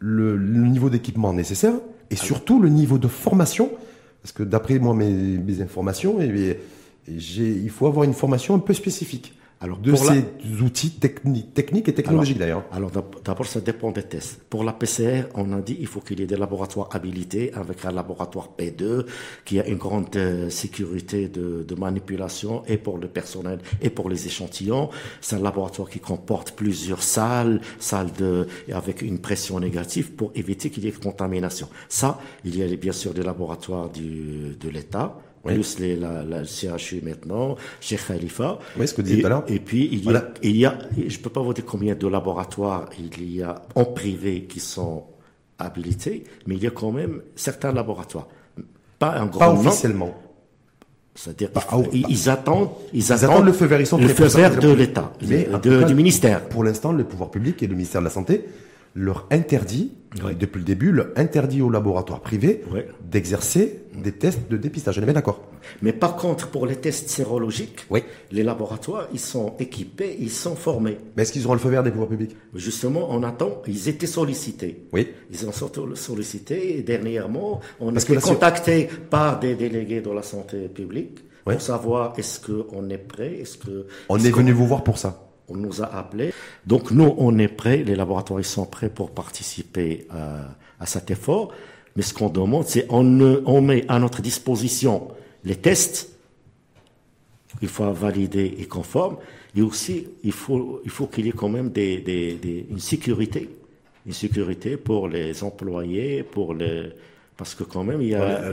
Speaker 1: le, niveau d'équipement nécessaire et surtout le niveau de formation? Parce que d'après moi mes, mes informations, et il faut avoir une formation un peu spécifique. Alors, de ces outils techniques et technologiques d'ailleurs.
Speaker 2: Alors, d'abord, ça dépend des tests. Pour la PCR, on a dit il faut qu'il y ait des laboratoires habilités avec un laboratoire P2 qui a une grande euh, sécurité de, de, manipulation et pour le personnel et pour les échantillons. C'est un laboratoire qui comporte plusieurs salles, salles de, avec une pression négative pour éviter qu'il y ait contamination. Ça, il y a bien sûr des laboratoires du, de l'État plus les, la, la, CHU maintenant, chez Khalifa.
Speaker 1: Oui, ce que vous disiez tout à l'heure.
Speaker 2: Et puis, il y, a, il y a, je peux pas vous dire combien de laboratoires il y a en privé qui sont habilités, mais il y a quand même certains laboratoires. Pas un grand
Speaker 1: Pas officiellement.
Speaker 2: C'est-à-dire ils, ils, attendent, ils, attendent, le feu vert, ils sont le feu vert de l'État, du ministère.
Speaker 1: Pour l'instant, le pouvoir public et le ministère de la Santé leur interdit, depuis le début, leur interdit aux laboratoires privés d'exercer des tests de dépistage. On est bien d'accord
Speaker 2: Mais par contre, pour les tests sérologiques, les laboratoires, ils sont équipés, ils sont formés.
Speaker 1: Mais est-ce qu'ils auront le feu vert des pouvoirs publics?
Speaker 2: Justement, on attend, ils étaient sollicités.
Speaker 1: Oui.
Speaker 2: Ils ont surtout sollicités et dernièrement, on a été contactés par des délégués de la santé publique pour savoir est-ce qu'on est prêt, est-ce que...
Speaker 1: On est, venu vous voir pour ça
Speaker 2: on nous a appelés. Donc nous, on est prêts, les laboratoires sont prêts pour participer à, cet effort. Mais ce qu'on demande, c'est on, on met à notre disposition les tests, il faut valider et conforme, et aussi il faut il faut qu'il y ait quand même des, des, une sécurité, une sécurité pour les employés, pour les parce que quand même, il y a,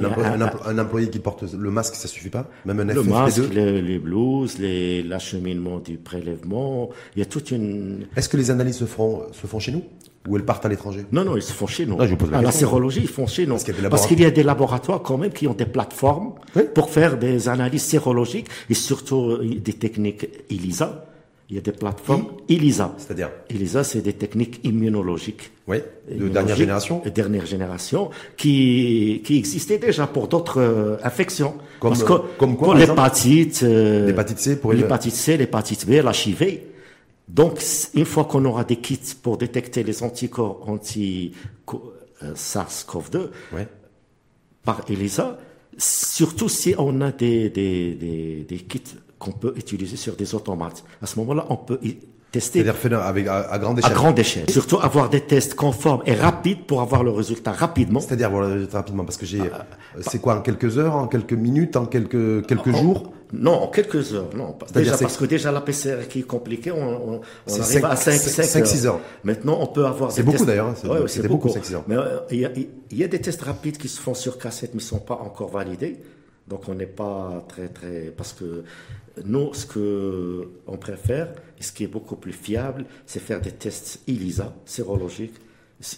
Speaker 1: un, employé, qui porte le masque, ça suffit pas.
Speaker 2: Même un Le masque, les, les blouses, l'acheminement du prélèvement, il y a toute une...
Speaker 1: Est-ce que les analyses se font, se font chez nous? Ou elles partent à l'étranger?
Speaker 2: Non, non, ils se font chez nous. Ah, la, sérologie, ils font chez nous. Parce qu'il y, a des laboratoires. quand même qui ont des plateformes pour faire des analyses sérologiques et surtout euh, des techniques ELISA il y a des plateformes ELISA.
Speaker 1: C'est-à-dire
Speaker 2: ELISA, c'est des techniques immunologiques.
Speaker 1: Oui, de dernière génération.
Speaker 2: De dernière génération, qui, qui existaient déjà pour d'autres euh, infections.
Speaker 1: Comme, Parce que, comme quoi,
Speaker 2: pour l'hépatite,
Speaker 1: euh, l'hépatite C, pour
Speaker 2: l'hépatite C, l'hépatite B, l'HIV. Donc, une fois qu'on aura des kits pour détecter les anticorps anti-SARS-CoV-2
Speaker 1: ouais.
Speaker 2: par ELISA, surtout si on a des, des, des, des kits qu'on peut utiliser sur des automates. À ce moment-là, on peut tester.
Speaker 1: C'est-à-dire avec, à, grande échelle.
Speaker 2: À grande échelle. Surtout avoir des tests conformes et rapides pour avoir le résultat rapidement.
Speaker 1: C'est-à-dire avoir le résultat rapidement, parce que j'ai, ah, c'est quoi, en quelques heures, en quelques minutes, en quelques, quelques jours?
Speaker 2: Non, en quelques heures, non. Déjà, parce que déjà la PCR qui est compliquée, on, on, arrive à 5, 5, 6 heures. Maintenant, on peut avoir
Speaker 1: C'est beaucoup d'ailleurs. Hein,
Speaker 2: ouais, c'est beaucoup, 5, 6 heures. Mais euh, il y, y, a des tests rapides qui se font sur cassette, mais ne sont pas encore validés. Donc on n'est pas très très parce que nous ce que on préfère ce qui est beaucoup plus fiable, c'est faire des tests ELISA sérologiques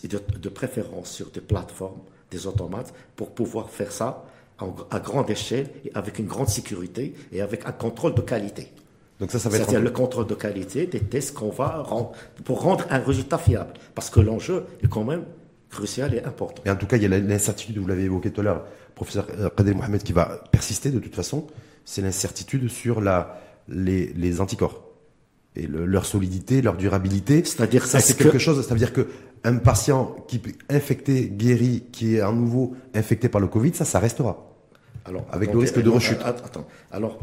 Speaker 2: de, de, préférence sur des plateformes, des automates pour pouvoir faire ça à grande échelle et avec une grande sécurité et avec un contrôle de qualité.
Speaker 1: Donc ça, ça va
Speaker 2: C'est-à-dire le contrôle de qualité des tests qu'on va rendre pour rendre un résultat fiable. Parce que l'enjeu est quand même crucial et important.
Speaker 1: Et en tout cas, il y a l'incertitude, vous l'avez évoqué tout à l'heure, professeur Kader Mohamed, qui va persister de toute façon, c'est l'incertitude sur la, les, les anticorps et leur solidité, leur durabilité.
Speaker 2: C'est-à-dire
Speaker 1: ça, c'est quelque chose. C'est-à-dire que un patient qui est infecté, guéri, qui est à nouveau infecté par le Covid, ça, ça restera. Alors, avec le risque de rechute.
Speaker 2: Attends. Alors,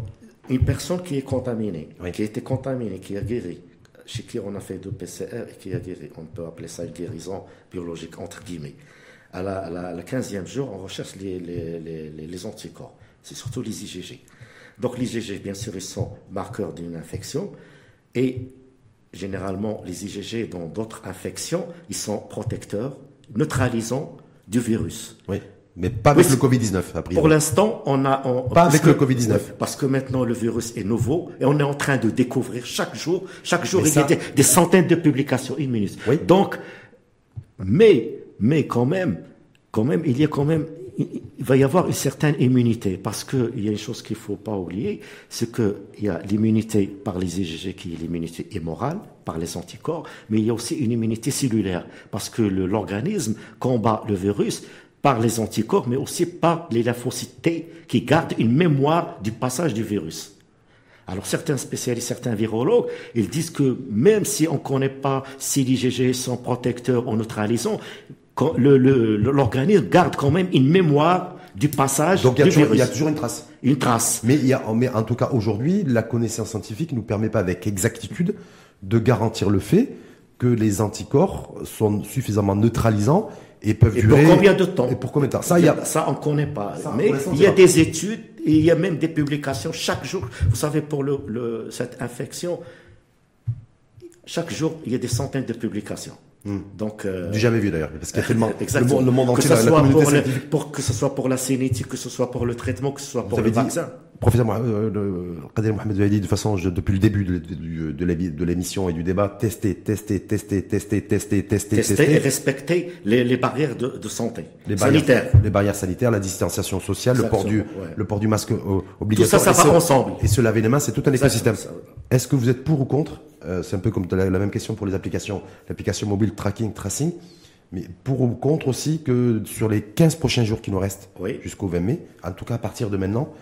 Speaker 2: une personne qui est contaminée, qui a été contaminée, qui a guéri, chez qui on a fait deux PCR et qui a guéri, on peut appeler ça une guérison biologique entre guillemets à la, 15e jour, on recherche les, les, anticorps. C'est surtout les IgG. Donc les IgG, bien sûr, ils sont marqueurs d'une infection. Et généralement, les IgG dans d'autres infections, ils sont protecteurs, neutralisants du virus.
Speaker 1: Oui. Mais pas avec le Covid-19, a priori.
Speaker 2: Pour l'instant, on a...
Speaker 1: pas avec le Covid-19.
Speaker 2: Parce que maintenant, le virus est nouveau et on est en train de découvrir chaque jour, chaque jour, il y a des, centaines de publications, une minute.
Speaker 1: Oui.
Speaker 2: Donc, mais mais quand même, quand même, il y a quand même, il va y avoir une certaine immunité, parce qu'il y a une chose qu'il ne faut pas oublier, c'est qu'il y a l'immunité par les IgG qui est l'immunité immorale, par les anticorps, mais il y a aussi une immunité cellulaire, parce que l'organisme combat le virus par les anticorps, mais aussi par les lymphocytes qui gardent une mémoire du passage du virus. Alors certains spécialistes, certains virologues, ils disent que même si on ne connaît pas si l'IgG sont protecteurs ou neutralisants, l'organisme garde quand même une mémoire du passage
Speaker 1: Donc il
Speaker 2: y,
Speaker 1: il y a toujours une trace.
Speaker 2: Une trace.
Speaker 1: Mais, il y a, mais en tout cas aujourd'hui, la connaissance scientifique ne nous permet pas avec exactitude de garantir le fait que les anticorps sont suffisamment neutralisants et peuvent
Speaker 2: et
Speaker 1: durer.
Speaker 2: Pour combien de temps
Speaker 1: Et pour combien de temps
Speaker 2: Ça, il y a... ça on ne connaît pas. mais il y a des études et il y a même des publications chaque jour. Vous savez, pour le, le, cette infection, chaque jour, il y a des centaines de publications.
Speaker 1: Hmm. Donc, euh, du jamais vu d'ailleurs, parce qu'il y a tellement *laughs*
Speaker 2: exactement.
Speaker 1: Le, monde entier,
Speaker 2: que ce soit pour, le, pour, que ce soit pour la sénétique, que ce soit pour le traitement, que ce soit pour le vaccin.
Speaker 1: Professeur euh, Mohamed dit de façon depuis le début de, de, de l'émission et du débat, tester, tester, tester, tester, tester, tester,
Speaker 2: tester, et respecter les, les barrières de, de santé
Speaker 1: les
Speaker 2: sanitaires,
Speaker 1: les barrières sanitaires, la distanciation sociale, le port du le port du masque obligatoire.
Speaker 2: Tout ça, ça va ensemble.
Speaker 1: Et se laver les mains, c'est tout un écosystème. Est-ce que vous êtes pour ou contre? Euh, c'est un peu comme la, même question pour les applications, l'application mobile tracking, tracing. Mais pour ou contre aussi que sur les 15 prochains jours qui nous restent, jusqu'au 20 mai, en tout cas à partir de maintenant,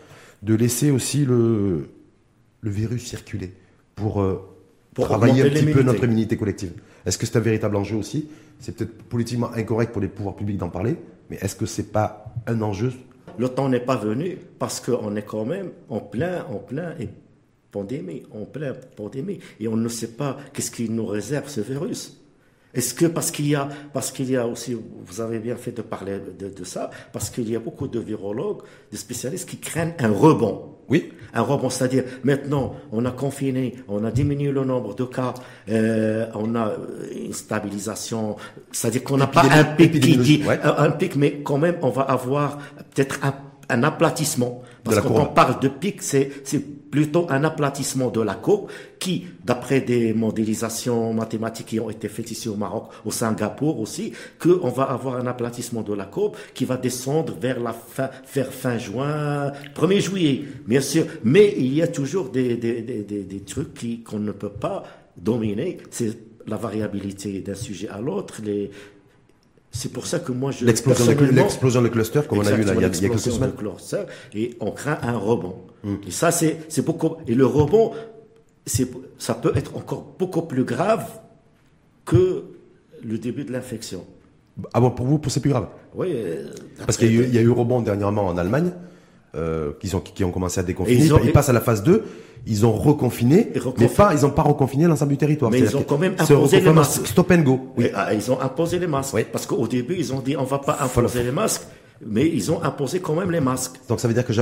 Speaker 1: de laisser aussi le, le virus circuler pour, euh, pour travailler un petit peu notre immunité collective. Est-ce que c'est un véritable enjeu aussi? C'est peut-être politiquement incorrect pour les pouvoirs publics d'en parler, mais est-ce que c'est pas un enjeu?
Speaker 2: Le temps n'est pas venu parce qu'on est quand même en plein, en plein pandémie, en plein pandémie, et on ne sait pas qu'est-ce qui nous réserve ce virus. Est-ce que parce qu'il y a, parce qu'il y a aussi, vous avez bien fait de parler de, ça, parce qu'il y a beaucoup de virologues, de spécialistes qui craignent un rebond.
Speaker 1: Oui.
Speaker 2: Un rebond, c'est-à-dire maintenant, on a confiné, on a diminué le nombre de cas, euh, on a une stabilisation, c'est-à-dire qu'on n'a pas un pic, qui un pic, mais quand même, on va avoir peut-être un un aplatissement. Parce que quand on parle de pic, c'est plutôt un aplatissement de la courbe qui, d'après des modélisations mathématiques qui ont été faites ici au Maroc, au Singapour aussi, qu'on va avoir un aplatissement de la courbe qui va descendre vers la fin, vers fin juin, 1er juillet, bien sûr. Mais il y a toujours des, des, des, des, trucs qu'on ne peut pas dominer. C'est la variabilité d'un sujet à l'autre, les, c'est pour ça que moi je
Speaker 1: l'explosion de, clusters comme on a vu là il y a, quelques semaines.
Speaker 2: et on craint un rebond. Hmm. et ça c'est c'est beaucoup et le rebond c'est ça peut être encore beaucoup plus grave que le début de l'infection.
Speaker 1: Ah bon pour vous c'est plus grave?
Speaker 2: Oui euh,
Speaker 1: parce qu'il y, a eu rebond dernièrement en Allemagne euh, qui, ont, qui ont commencé à déconfiner. Ils, passent à la phase 2, ils ont reconfiné, mais pas, ils n'ont pas reconfiné l'ensemble du territoire.
Speaker 2: Mais ils ont quand même imposé les masques.
Speaker 1: Stop and go.
Speaker 2: Oui. Ah, ils ont imposé les masques. Oui. Parce qu'au début, ils ont dit on va pas imposer les masques, mais ils ont imposé quand même les masques.
Speaker 1: Donc ça veut dire que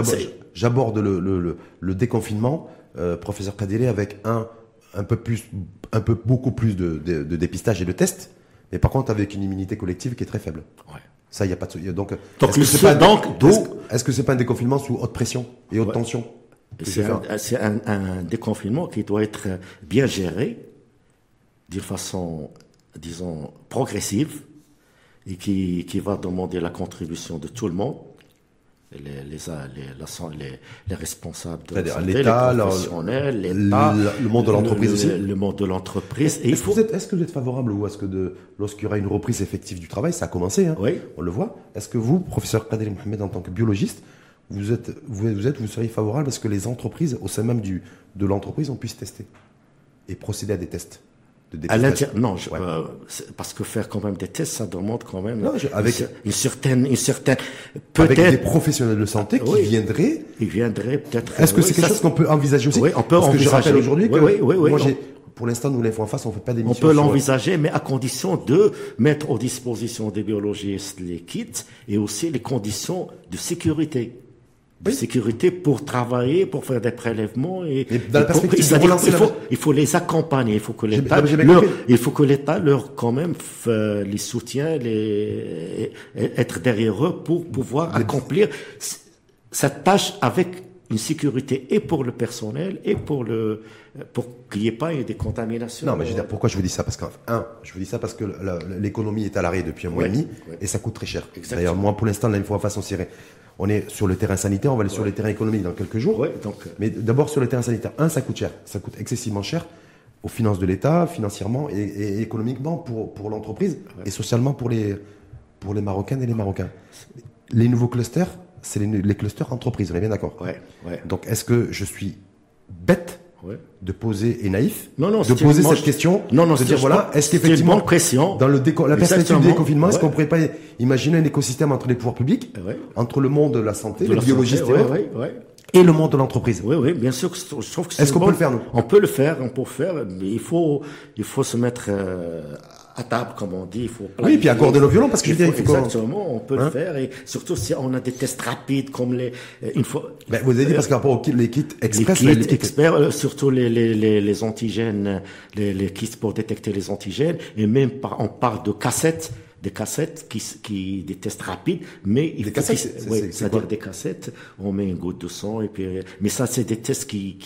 Speaker 1: j'aborde le, le, le, déconfinement, euh, professeur Kadele, avec un, un peu plus, un peu beaucoup plus de, de, de dépistage et de tests, mais par contre avec une immunité collective qui est très faible.
Speaker 2: Ouais.
Speaker 1: Ça, il n'y a pas de.
Speaker 2: Donc, donc est-ce que c'est pas, donc,
Speaker 1: est-ce que c'est pas un déconfinement sous haute pression et haute tension
Speaker 2: C'est un, un, déconfinement qui doit être bien géré d'une façon, disons, progressive et qui, qui va demander la contribution de tout le monde les, les, les, les responsables de
Speaker 1: la l'État,
Speaker 2: le
Speaker 1: monde de l'entreprise aussi.
Speaker 2: Le monde de l'entreprise.
Speaker 1: Est-ce que, est que, vous êtes favorable ou est-ce que de, lorsqu'il y aura une reprise effective du travail, ça a commencé, hein,
Speaker 2: oui.
Speaker 1: on le voit. Est-ce que vous, professeur Kadel Mohamed, en tant que biologiste, vous êtes, vous êtes, vous seriez favorable à ce que les entreprises, au sein même du, de l'entreprise, on puisse tester et procéder à des tests?
Speaker 2: À non, euh, parce que faire quand même des tests, ça demande quand même avec une, certaine, une certaine,
Speaker 1: peut-être avec des professionnels de santé qui viendraient.
Speaker 2: Ils viendraient peut-être.
Speaker 1: Est-ce que c'est quelque chose qu'on peut envisager aussi?
Speaker 2: Oui, on peut parce
Speaker 1: que je rappelle aujourd'hui que
Speaker 2: oui, oui,
Speaker 1: moi j'ai, pour l'instant, nous, l'info en face, on fait pas
Speaker 2: d'émission. On peut l'envisager, mais à condition de mettre aux dispositions des biologistes les kits et aussi les conditions de sécurité de sécurité pour travailler, pour faire des prélèvements et,
Speaker 1: dans la perspective il,
Speaker 2: faut, il faut les accompagner, il faut que l'État il faut que l'État leur quand même les soutient, les être derrière eux pour pouvoir accomplir cette tâche avec une sécurité et pour le personnel et pour le pour qu'il n'y ait pas des contaminations.
Speaker 1: Non, mais je veux dire, pourquoi je vous dis ça? Parce qu'un, je vous dis ça parce que l'économie est à l'arrêt depuis un mois et demi et ça coûte très cher. D'ailleurs, moi, pour l'instant, là, une fois en face, on on est sur le terrain sanitaire, on va aller sur le terrain économique dans quelques jours.
Speaker 2: donc...
Speaker 1: Euh, Mais d'abord sur le terrain sanitaire, un, ça coûte cher, ça coûte excessivement cher aux finances de l'État, financièrement et, économiquement pour, pour l'entreprise et socialement pour les, pour les Marocaines et les Marocains. Les nouveaux clusters, c'est les, les, clusters entreprises, on est bien d'accord. Donc est-ce que je suis bête de poser et naïf
Speaker 2: non, non,
Speaker 1: de poser cette question
Speaker 2: non non
Speaker 1: de dire voilà est-ce qu'effectivement dans le la perspective du déconfinement est-ce qu'on pourrait pas imaginer un écosystème entre les pouvoirs publics entre le monde de la santé les biologistes et, le monde de l'entreprise?
Speaker 2: Oui oui bien sûr je trouve que
Speaker 1: est-ce qu'on peut le faire nous?
Speaker 2: On peut le faire on peut le faire mais il faut il faut se mettre euh, à table, comme on dit. Il faut
Speaker 1: oui, puis accorder le violon parce que
Speaker 2: faut, exactement, on peut le hein? faire et surtout si on a des tests rapides comme les euh, une fois.
Speaker 1: Ben, vous avez dit parce rapport aux kits, les kits express,
Speaker 2: les kits, experts, euh, surtout les, les, les, les antigènes, les, les kits pour détecter les antigènes et même par, on parle de cassettes des cassettes qui, qui des tests rapides, mais
Speaker 1: il des cassettes,
Speaker 2: c'est-à-dire des cassettes, on met une goutte de sang et puis, mais ça c'est des tests qui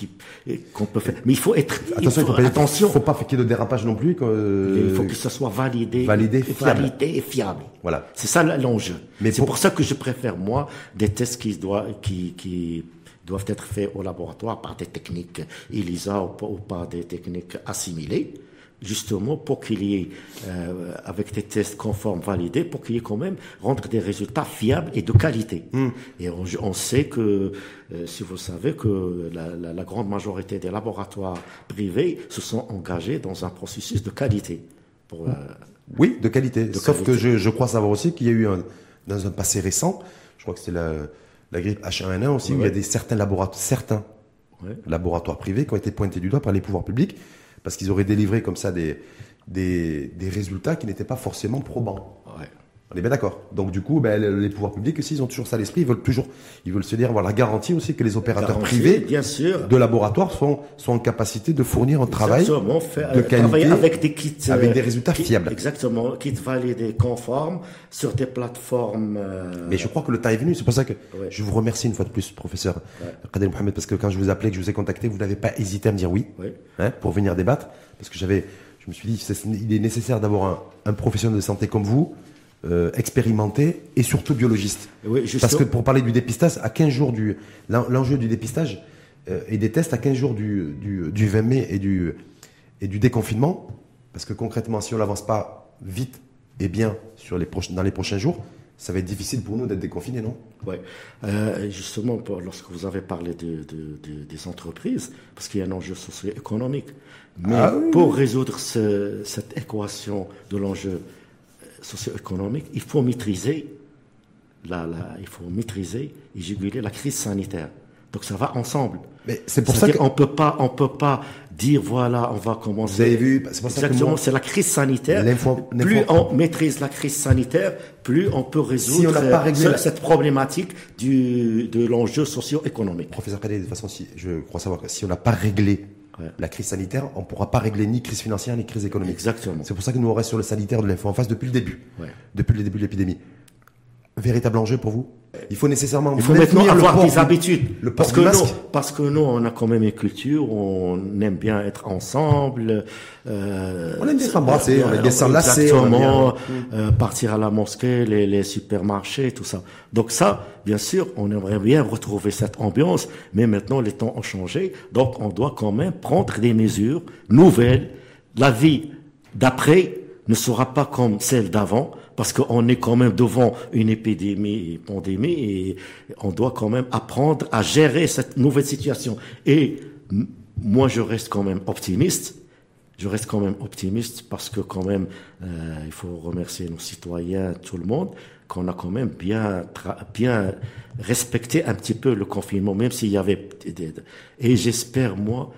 Speaker 2: qu'on peut faire. Mais il faut être
Speaker 1: attention, il faut, pas, attention, faut pas qu'il y ait de dérapage non plus.
Speaker 2: Que, il faut que ça soit validé,
Speaker 1: validé,
Speaker 2: fiable. et fiable.
Speaker 1: Voilà.
Speaker 2: C'est ça l'enjeu. Mais c'est pour... ça que je préfère moi des tests qui doivent qui qui doivent être faits au laboratoire par des techniques ELISA ou par des techniques assimilées justement pour qu'il y ait, euh, avec des tests conformes validés, pour qu'il y ait quand même rendre des résultats fiables et de qualité. Hmm. Et on, sait que, euh, si vous savez, que la, la, grande majorité des laboratoires privés se sont engagés dans un processus de qualité.
Speaker 1: Pour, euh, oui, de qualité. Sauf que je, je, crois savoir aussi qu'il y a eu un, dans un passé récent, je crois que c'était la, la grippe H1N1 aussi, où il y a des certains laboratoires, certains laboratoires privés qui ont été pointés du doigt par les pouvoirs publics parce qu'ils auraient délivré comme ça des, des, résultats qui n'étaient pas forcément probants. On est bien d'accord. Donc du coup, ben, les pouvoirs publics aussi, ils ont toujours ça à l'esprit. Ils veulent toujours, ils veulent se dire, voilà, la garantie aussi que les opérateurs privés
Speaker 2: bien sûr.
Speaker 1: de laboratoires sont, sont en capacité de fournir un travail
Speaker 2: de qualité, avec des kits,
Speaker 1: avec des résultats fiables.
Speaker 2: Exactement, kits validés, conformes sur des plateformes. Euh,
Speaker 1: Mais je crois que le temps est venu. C'est pour ça que je vous remercie une fois de plus, professeur ouais. Mohamed, parce que quand je vous appelais, que je vous ai contacté, vous n'avez pas hésité à me dire oui, hein, pour venir débattre, parce que j'avais, je me suis dit, il est nécessaire d'avoir un, un professionnel de santé comme vous euh, expérimenté et surtout biologiste. Parce que pour parler du dépistage, à 15 jours du l'enjeu du dépistage euh, et des tests à 15 jours du, du, 20 mai et du et du déconfinement, parce que concrètement, si on n'avance pas vite et bien sur les dans les prochains jours, ça va être difficile pour nous d'être déconfinés, non?
Speaker 2: Oui. Euh, justement, pour, lorsque vous avez parlé de, des entreprises, parce qu'il y a un enjeu socio-économique, mais ah pour résoudre cette équation de l'enjeu socio-économique, il faut maîtriser la, la, il faut maîtriser et juguler la crise sanitaire. Donc ça va ensemble.
Speaker 1: Mais c'est pour ça
Speaker 2: qu'on peut pas, on peut pas dire voilà, on va commencer.
Speaker 1: Vous avez vu,
Speaker 2: c'est Exactement, c'est la crise sanitaire. plus on maîtrise la crise sanitaire, plus on peut résoudre cette problématique du, de l'enjeu socio-économique.
Speaker 1: Professeur Cadet, de toute façon, si, je crois savoir que si on n'a pas réglé la crise sanitaire, on ne pourra pas régler ni crise financière ni crise économique.
Speaker 2: Exactement.
Speaker 1: C'est pour ça que nous on reste sur le sanitaire de l'info en face depuis le début. Depuis le début de l'épidémie. Véritable enjeu pour vous il faut nécessairement.
Speaker 2: Il faut maintenant avoir des habitudes. Le parce que parce que nous, on a quand même une culture, on aime bien être ensemble.
Speaker 1: Euh, on aime bien s'embrasser, on aime bien s'enlacer.
Speaker 2: Exactement. Euh, partir à la mosquée, les, les, supermarchés, tout ça. Donc ça, bien sûr, on aimerait bien retrouver cette ambiance, mais maintenant les temps ont changé, donc on doit quand même prendre des mesures nouvelles. La vie d'après ne sera pas comme celle d'avant parce qu'on est quand même devant une épidémie, une pandémie, et on doit quand même apprendre à gérer cette nouvelle situation. Et moi, je reste quand même optimiste. Je reste quand même optimiste parce que quand même, euh, il faut remercier nos citoyens, tout le monde, qu'on a quand même bien, bien respecté un petit peu le confinement, même s'il y avait et j'espère moi,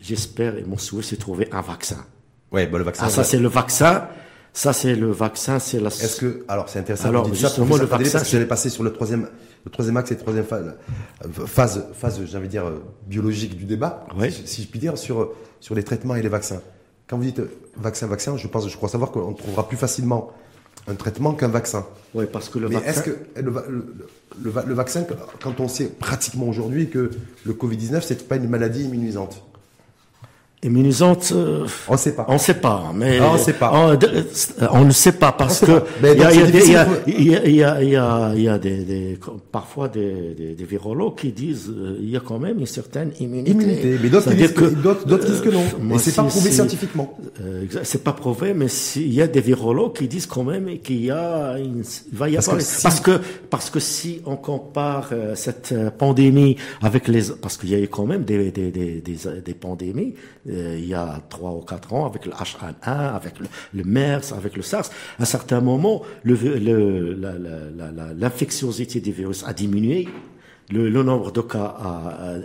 Speaker 2: j'espère et mon souhait c'est de trouver un vaccin.
Speaker 1: Ouais, bon, le vaccin.
Speaker 2: Ah, ça c'est le vaccin. Ça, c'est le vaccin, c'est la.
Speaker 1: Est-ce que, alors, c'est intéressant. Alors, justement, le vaccin. Parce que j'allais passer sur le troisième, le troisième axe et troisième phase, phase, phase, j'allais dire, biologique du débat.
Speaker 2: Oui.
Speaker 1: Si, je puis dire, sur, sur les traitements et les vaccins. Quand vous dites vaccin, vaccin, je pense, je crois savoir qu'on trouvera plus facilement un traitement qu'un vaccin.
Speaker 2: Oui, parce que le
Speaker 1: Mais
Speaker 2: vaccin.
Speaker 1: est-ce que le, le, le, vaccin, quand on sait pratiquement aujourd'hui que le Covid-19, c'est pas une maladie immunisante?
Speaker 2: Immunisante
Speaker 1: euh, On ne sait pas.
Speaker 2: On ne sait pas, mais
Speaker 1: ah, on, sait pas.
Speaker 2: On, ne sait pas parce que il y a il y a des, parfois des, des, virologues qui disent euh, il y a quand même une certaine immunité.
Speaker 1: Immunité, mais d'autres disent que, d'autres disent que non. Euh, c'est pas prouvé scientifiquement.
Speaker 2: Euh, c'est pas prouvé, mais il y a des virologues qui disent quand même qu'il y a une, il va y parce avoir que parce que parce que si on compare cette pandémie avec les parce qu'il y a eu quand même des des des, des pandémies euh, il y a trois ou quatre ans avec le H1N1, avec le, MERS, avec le SARS. À un certain moment, l'infectiosité des virus a diminué. Le, nombre de cas a,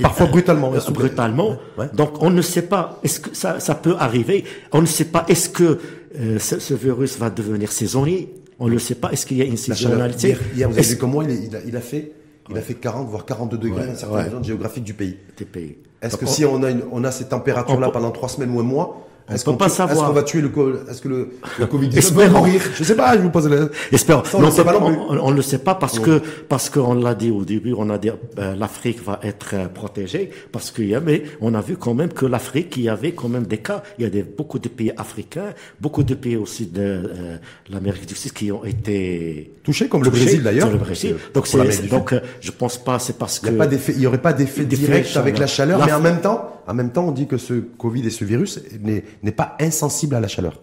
Speaker 1: parfois brutalement
Speaker 2: brutalement donc on ne sait pas est-ce que ça, ça peut arriver? On ne sait pas est-ce que euh, ce, virus va devenir saisonnier? On ne sait pas est-ce qu'il y a une saisonnalité?
Speaker 1: Hier, vous avez vu comment il, il a fait il a fait 40 voire 42 degrés dans certaines zones géographiques du pays.
Speaker 2: pays.
Speaker 1: Est-ce que si on a, une, on a ces températures-là pendant trois semaines ou un mois,
Speaker 2: Est-ce qu'on pas savoir.
Speaker 1: Est-ce qu'on va tuer le Est-ce que le, le Covid va mourir? Je sais pas. Je vous pose la.
Speaker 2: Espère. on, ne le sait pas parce que parce qu'on l'a dit au début. On a dit euh, l'Afrique va être euh, protégée parce qu'il y a mais on a vu quand même que l'Afrique il y avait quand même des cas. Il y a des, beaucoup de pays africains, beaucoup de pays aussi de euh, l'Amérique du Sud qui ont été
Speaker 1: touchés comme le Brésil d'ailleurs.
Speaker 2: Le Brésil. Donc c'est donc je pense pas c'est parce que
Speaker 1: il y a pas d'effet. Il y aurait pas d'effet direct avec la chaleur, mais en même temps en même temps on dit que ce Covid et ce virus n'est pas insensible à la chaleur.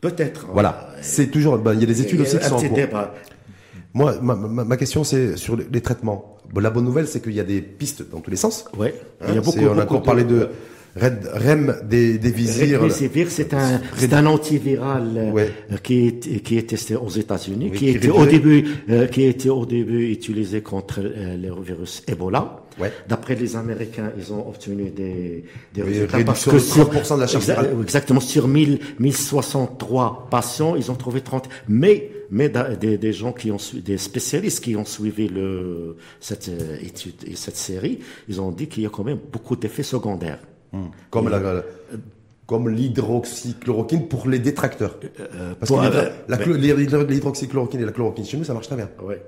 Speaker 2: Peut-être.
Speaker 1: Voilà. C'est toujours. Ben, il y a des études aussi qui sont en cours. Moi, ma, ma, question, c'est sur les traitements. la bonne nouvelle, c'est qu'il y a des pistes dans tous les sens.
Speaker 2: Ouais.
Speaker 1: il y a hein, beaucoup, on a encore parlé de REM des, des visirs.
Speaker 2: c'est un, c'est un antiviral euh, qui, est, qui est testé aux États-Unis, qui, était au début, euh, qui était au début utilisé contre euh, le virus Ebola. Ouais. D'après les Américains, ils ont obtenu des, des résultats
Speaker 1: parce que sur de la charge
Speaker 2: exactement sur 1000, 1063 patients, ils ont trouvé 30. Mais mais des, des, gens qui ont des spécialistes qui ont suivi le, cette étude et cette série, ils ont dit qu'il y a quand même beaucoup d'effets secondaires.
Speaker 1: Hmm. Comme la, comme l'hydroxychloroquine pour les détracteurs. Euh, euh, Parce que l'hydroxychloroquine et la chloroquine chez nous, ça marche très bien.
Speaker 2: Ouais.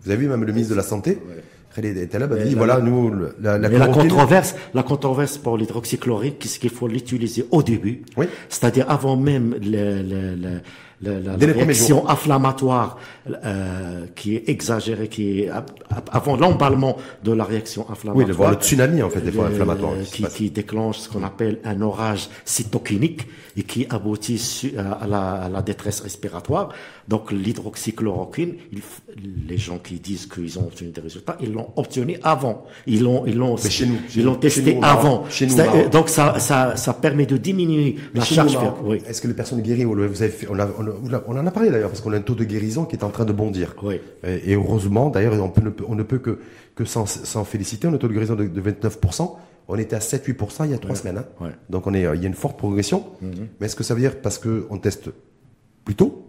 Speaker 1: Vous avez vu même le ministre de la Santé, ouais. Était là, bah, dit voilà, nous,
Speaker 2: la, la, la controverse, la controverse pour l'hydroxychloroquine, c'est qu'il faut l'utiliser au début. Oui. C'est-à-dire avant même le, le, le la, la, réaction inflammatoire euh, qui est exagérée, qui est avant l'emballement de la réaction inflammatoire.
Speaker 1: Oui, le, le tsunami en fait des fois euh, inflammatoire.
Speaker 2: Qui, qui, déclenche ce qu'on appelle un orage cytokinique et qui aboutit à la, à la détresse respiratoire. Donc l'hydroxychloroquine, les gens qui disent qu'ils ont obtenu des résultats, ils l'ont obtenu avant. Ils l'ont, ils l'ont, ils l'ont testé avant. Chez nous, donc ça, ça, ça permet de diminuer la charge.
Speaker 1: Oui. Est-ce que les personnes guéries, vous avez fait, on, a, on, en a parlé d'ailleurs parce qu'on a un taux de guérison qui est en train de bondir.
Speaker 2: Oui.
Speaker 1: Et, heureusement, d'ailleurs, on, peut, on ne peut que, que s'en, féliciter. On a un taux de guérison de, de 29%. On était à 7-8% il y a trois semaines. Hein. Donc on est, il y a une forte progression. Mm-hmm. Mais est-ce que ça veut dire parce qu'on teste plus tôt?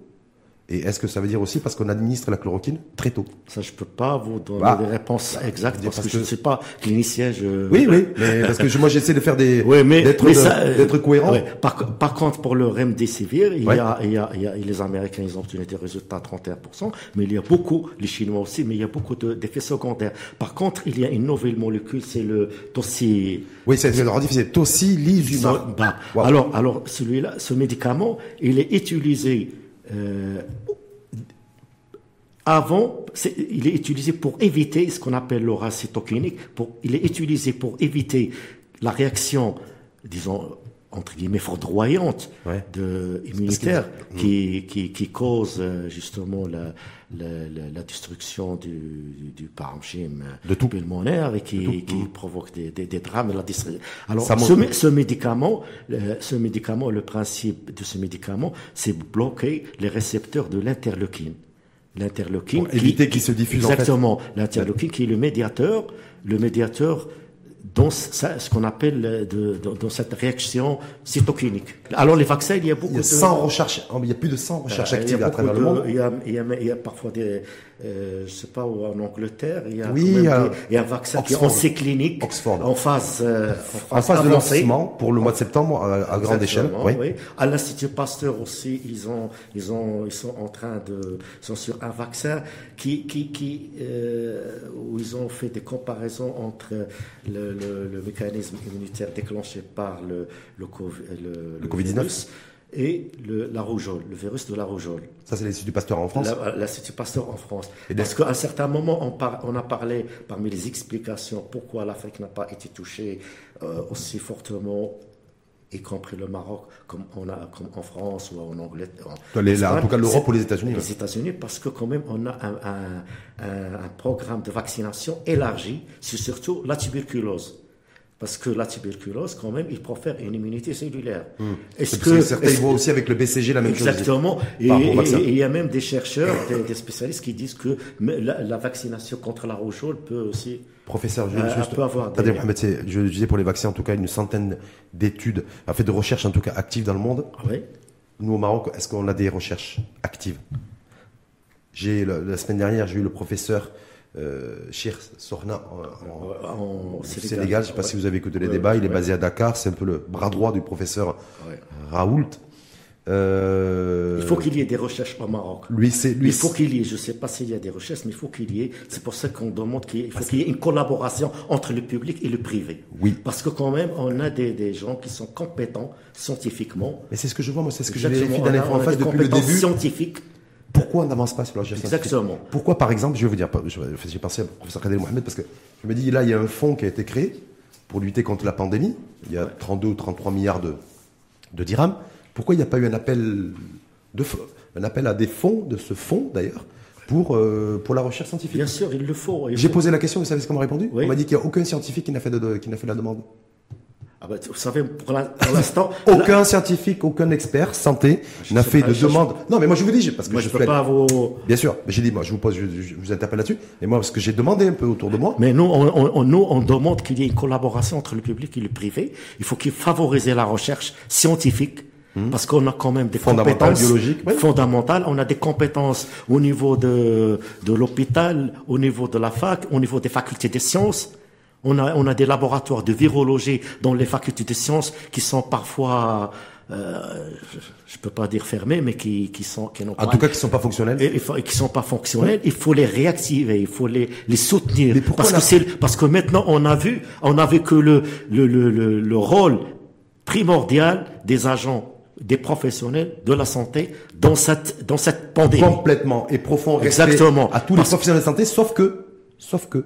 Speaker 1: Et est-ce que ça veut dire aussi parce qu'on administre la chloroquine très tôt?
Speaker 2: Ça, je peux pas vous donner bah, des réponses exactes parce, que, je ne suis pas clinicien. Je...
Speaker 1: Oui, oui, mais parce que moi j'essaie de faire des, oui, mais, d'être, d'être cohérent.
Speaker 2: Par, par, contre, pour le remdesivir, il, y a, il, y a, il y a, les Américains, ils ont obtenu des résultats à 31%, mais il y a beaucoup, les Chinois aussi, mais il y a beaucoup d'effets secondaires. Par contre, il y a une nouvelle molécule, c'est le tossi.
Speaker 1: Oui, c'est le difficile. Tocilizumab.
Speaker 2: Bah, Alors, alors celui-là, ce médicament, il est utilisé euh, avant, il est utilisé pour éviter ce qu'on appelle l'aura Pour, il est utilisé pour éviter la réaction, disons, entre guillemets, foudroyante de, immunitaire qui, qui, qui, cause euh, justement la, la, la, destruction du, du parenchyme
Speaker 1: de tout.
Speaker 2: pulmonaire et qui, qui provoque des, des, des drames. La Alors, ce, ce, médicament, ce médicament, le principe de ce médicament, c'est bloquer les récepteurs de l'interleukine.
Speaker 1: L'interleukine. Éviter qu'il se diffuse
Speaker 2: Exactement. En fait. L'interleukine qui est le médiateur, le médiateur dans ce qu'on appelle de, dans cette réaction cytokinique. Alors les vaccins, il y a beaucoup il y a
Speaker 1: 100 de recherches, il y a plus de 100 recherches actives à travers le monde.
Speaker 2: Il y a, il y a, il y a parfois des, euh, je sais pas où en Angleterre, il y a, oui, euh, il y a un vaccin qui est en essai clinique,
Speaker 1: Oxford.
Speaker 2: en phase, euh,
Speaker 1: en phase, de lancement pour le mois de septembre à, grande échelle. Oui. oui.
Speaker 2: À l'Institut Pasteur aussi, ils ont, ils ont, ils sont en train de, ils sont sur un vaccin qui, qui, qui euh, où ils ont fait des comparaisons entre le, le, le mécanisme immunitaire déclenché par le, le, le,
Speaker 1: le Covid-19
Speaker 2: et le, la rougeole, le virus de la rougeole.
Speaker 1: Ça, c'est l'Institut Pasteur en France
Speaker 2: L'Institut Pasteur en France. Parce qu'à un certain moment, on, on, a parlé, parmi les explications, pourquoi l'Afrique n'a pas été touchée euh, aussi fortement, y compris le Maroc, comme, on a, comme en France ou en Angleterre.
Speaker 1: En, en tout cas, l'Europe ou les États-Unis.
Speaker 2: Les États-Unis, parce que quand même, on a un, un, un, un programme de vaccination élargi sur surtout la tuberculose. Parce que la tuberculose, quand même, il profère une immunité cellulaire.
Speaker 1: Hmm. Est-ce que, certains voient aussi avec le BCG la même
Speaker 2: chose Exactement. Et, il y a même des chercheurs, des, spécialistes qui disent que la, vaccination contre la rougeole peut aussi.
Speaker 1: Professeur, je, euh, juste, peut avoir des... je disais pour les vaccins, en tout cas, une centaine d'études, a fait de recherches en tout cas actives dans le monde.
Speaker 2: Oui.
Speaker 1: Nous au Maroc, est-ce qu'on a des recherches actives? J'ai la semaine dernière, j'ai eu le professeur euh, Sorna en, Sénégal. Je ne sais pas si vous avez écouté les débats. Il est basé à Dakar. C'est un peu le bras droit du professeur Raoult.
Speaker 2: Euh, il faut qu'il y ait des recherches au Maroc. Lui, c'est, lui, il faut qu'il y ait, je ne sais pas s'il y a des recherches, mais il faut qu'il y ait. C'est pour ça qu'on demande qu'il faut qu'il y ait une collaboration entre le public et le privé.
Speaker 1: Oui.
Speaker 2: Parce que quand même, on a des, des gens qui sont compétents scientifiquement.
Speaker 1: Mais c'est ce que je vois, moi, c'est ce que j'ai vérifié dans en face depuis le début.
Speaker 2: scientifiques.
Speaker 1: Pourquoi on n'avance pas sur la recherche
Speaker 2: Exactement.
Speaker 1: Pourquoi, par exemple, je vais vous dire, j'ai pensé à professeur Kadel Mohamed parce que je me dis, là, il y a un fonds qui a été créé pour lutter contre la pandémie. Il y a 32 ou 33 milliards de, de dirhams. Pourquoi il n'y a pas eu un appel, de, un appel à des fonds, de ce fonds d'ailleurs, pour, euh, pour la recherche scientifique?
Speaker 2: Bien sûr, il le faut.
Speaker 1: J'ai posé la question, vous savez ce qu'on m'a répondu? On m'a dit qu'il n'y a aucun scientifique qui n'a fait, qui n'a fait la demande.
Speaker 2: Ah bah, vous savez, pour l'instant. *laughs*
Speaker 1: aucun scientifique, aucun expert santé n'a fait de demande. Non, mais moi je vous dis, parce que
Speaker 2: moi, je, ne peux pas vous.
Speaker 1: Bien sûr, mais j'ai dit, moi je vous pose, je, vous interpelle là-dessus. Et moi, parce que j'ai demandé un peu autour de moi.
Speaker 2: Mais nous, on, nous, on demande qu'il y ait une collaboration entre le public et le privé. Il faut qu'il favorise la recherche scientifique Hmm. Parce qu'on a quand même des compétences
Speaker 1: biologiques,
Speaker 2: fondamentales. On a des compétences au niveau de, de l'hôpital, au niveau de la fac, au niveau des facultés des sciences. On a, on a des laboratoires de virologie dans les facultés des sciences qui sont parfois, euh, je peux pas dire fermés, mais qui, qui sont, qui
Speaker 1: n'ont en tout cas, qui sont pas fonctionnels.
Speaker 2: Et, et, qui sont pas fonctionnels. Il faut les réactiver, il faut les, les soutenir. parce que c'est, parce que maintenant, on a vu, on a vu que le, le, le, le, le rôle primordial des agents des professionnels de la santé dans cette dans cette pandémie.
Speaker 1: Complètement et profond Exactement. à tous les professionnels de santé, sauf que, sauf que,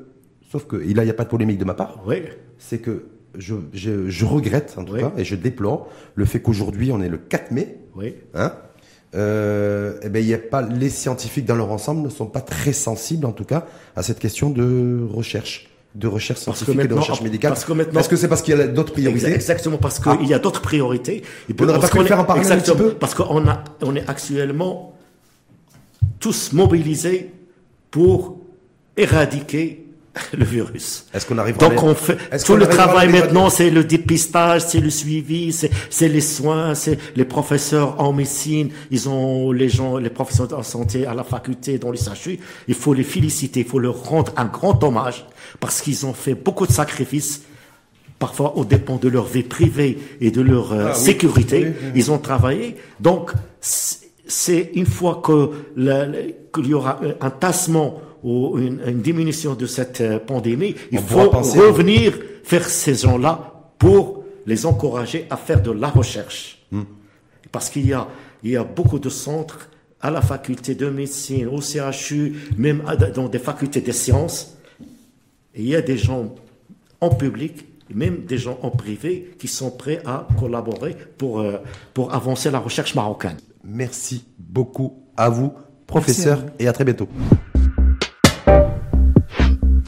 Speaker 1: sauf que, et là il n'y a pas de polémique de ma part.
Speaker 2: Oui.
Speaker 1: C'est que je, je, je, regrette en tout cas et je déplore le fait qu'aujourd'hui on est le 4 mai.
Speaker 2: Oui.
Speaker 1: Hein, euh, eh ben y a pas les scientifiques dans leur ensemble ne sont pas très sensibles en tout cas à cette question de recherche de recherche scientifique et de recherche médicale. Parce que maintenant, que c'est parce qu'il y a d'autres priorités.
Speaker 2: Exactement, parce qu'il ah. y a d'autres priorités.
Speaker 1: Et on pas pu faire en parallèle un petit peu
Speaker 2: Parce qu'on a, on est actuellement tous mobilisés pour éradiquer *laughs* le virus.
Speaker 1: Est-ce qu'on arrive
Speaker 2: Donc on fait tout le travail maintenant, c'est le dépistage, c'est le suivi, c'est les soins, c'est les professeurs en médecine, ils ont les gens, les professeurs en santé à la faculté, dans les SHU. Il faut les féliciter, il faut leur rendre un grand hommage parce qu'ils ont fait beaucoup de sacrifices parfois au dépend de leur vie privée et de leur euh, ah sécurité. Ils ont travaillé. Donc, c'est une fois que qu'il y aura un tassement ou une, une, diminution de cette euh, pandémie, il faut revenir faire ces gens-là pour les encourager à faire de la recherche. Hmm. Parce qu'il y a, il y a beaucoup de centres à la faculté de médecine, au CHU, même dans des facultés des sciences. Et il y a des gens en public, même des gens en privé, qui sont prêts à collaborer pour, euh, pour avancer la recherche marocaine.
Speaker 1: Merci beaucoup à vous, professeur, et à très bientôt.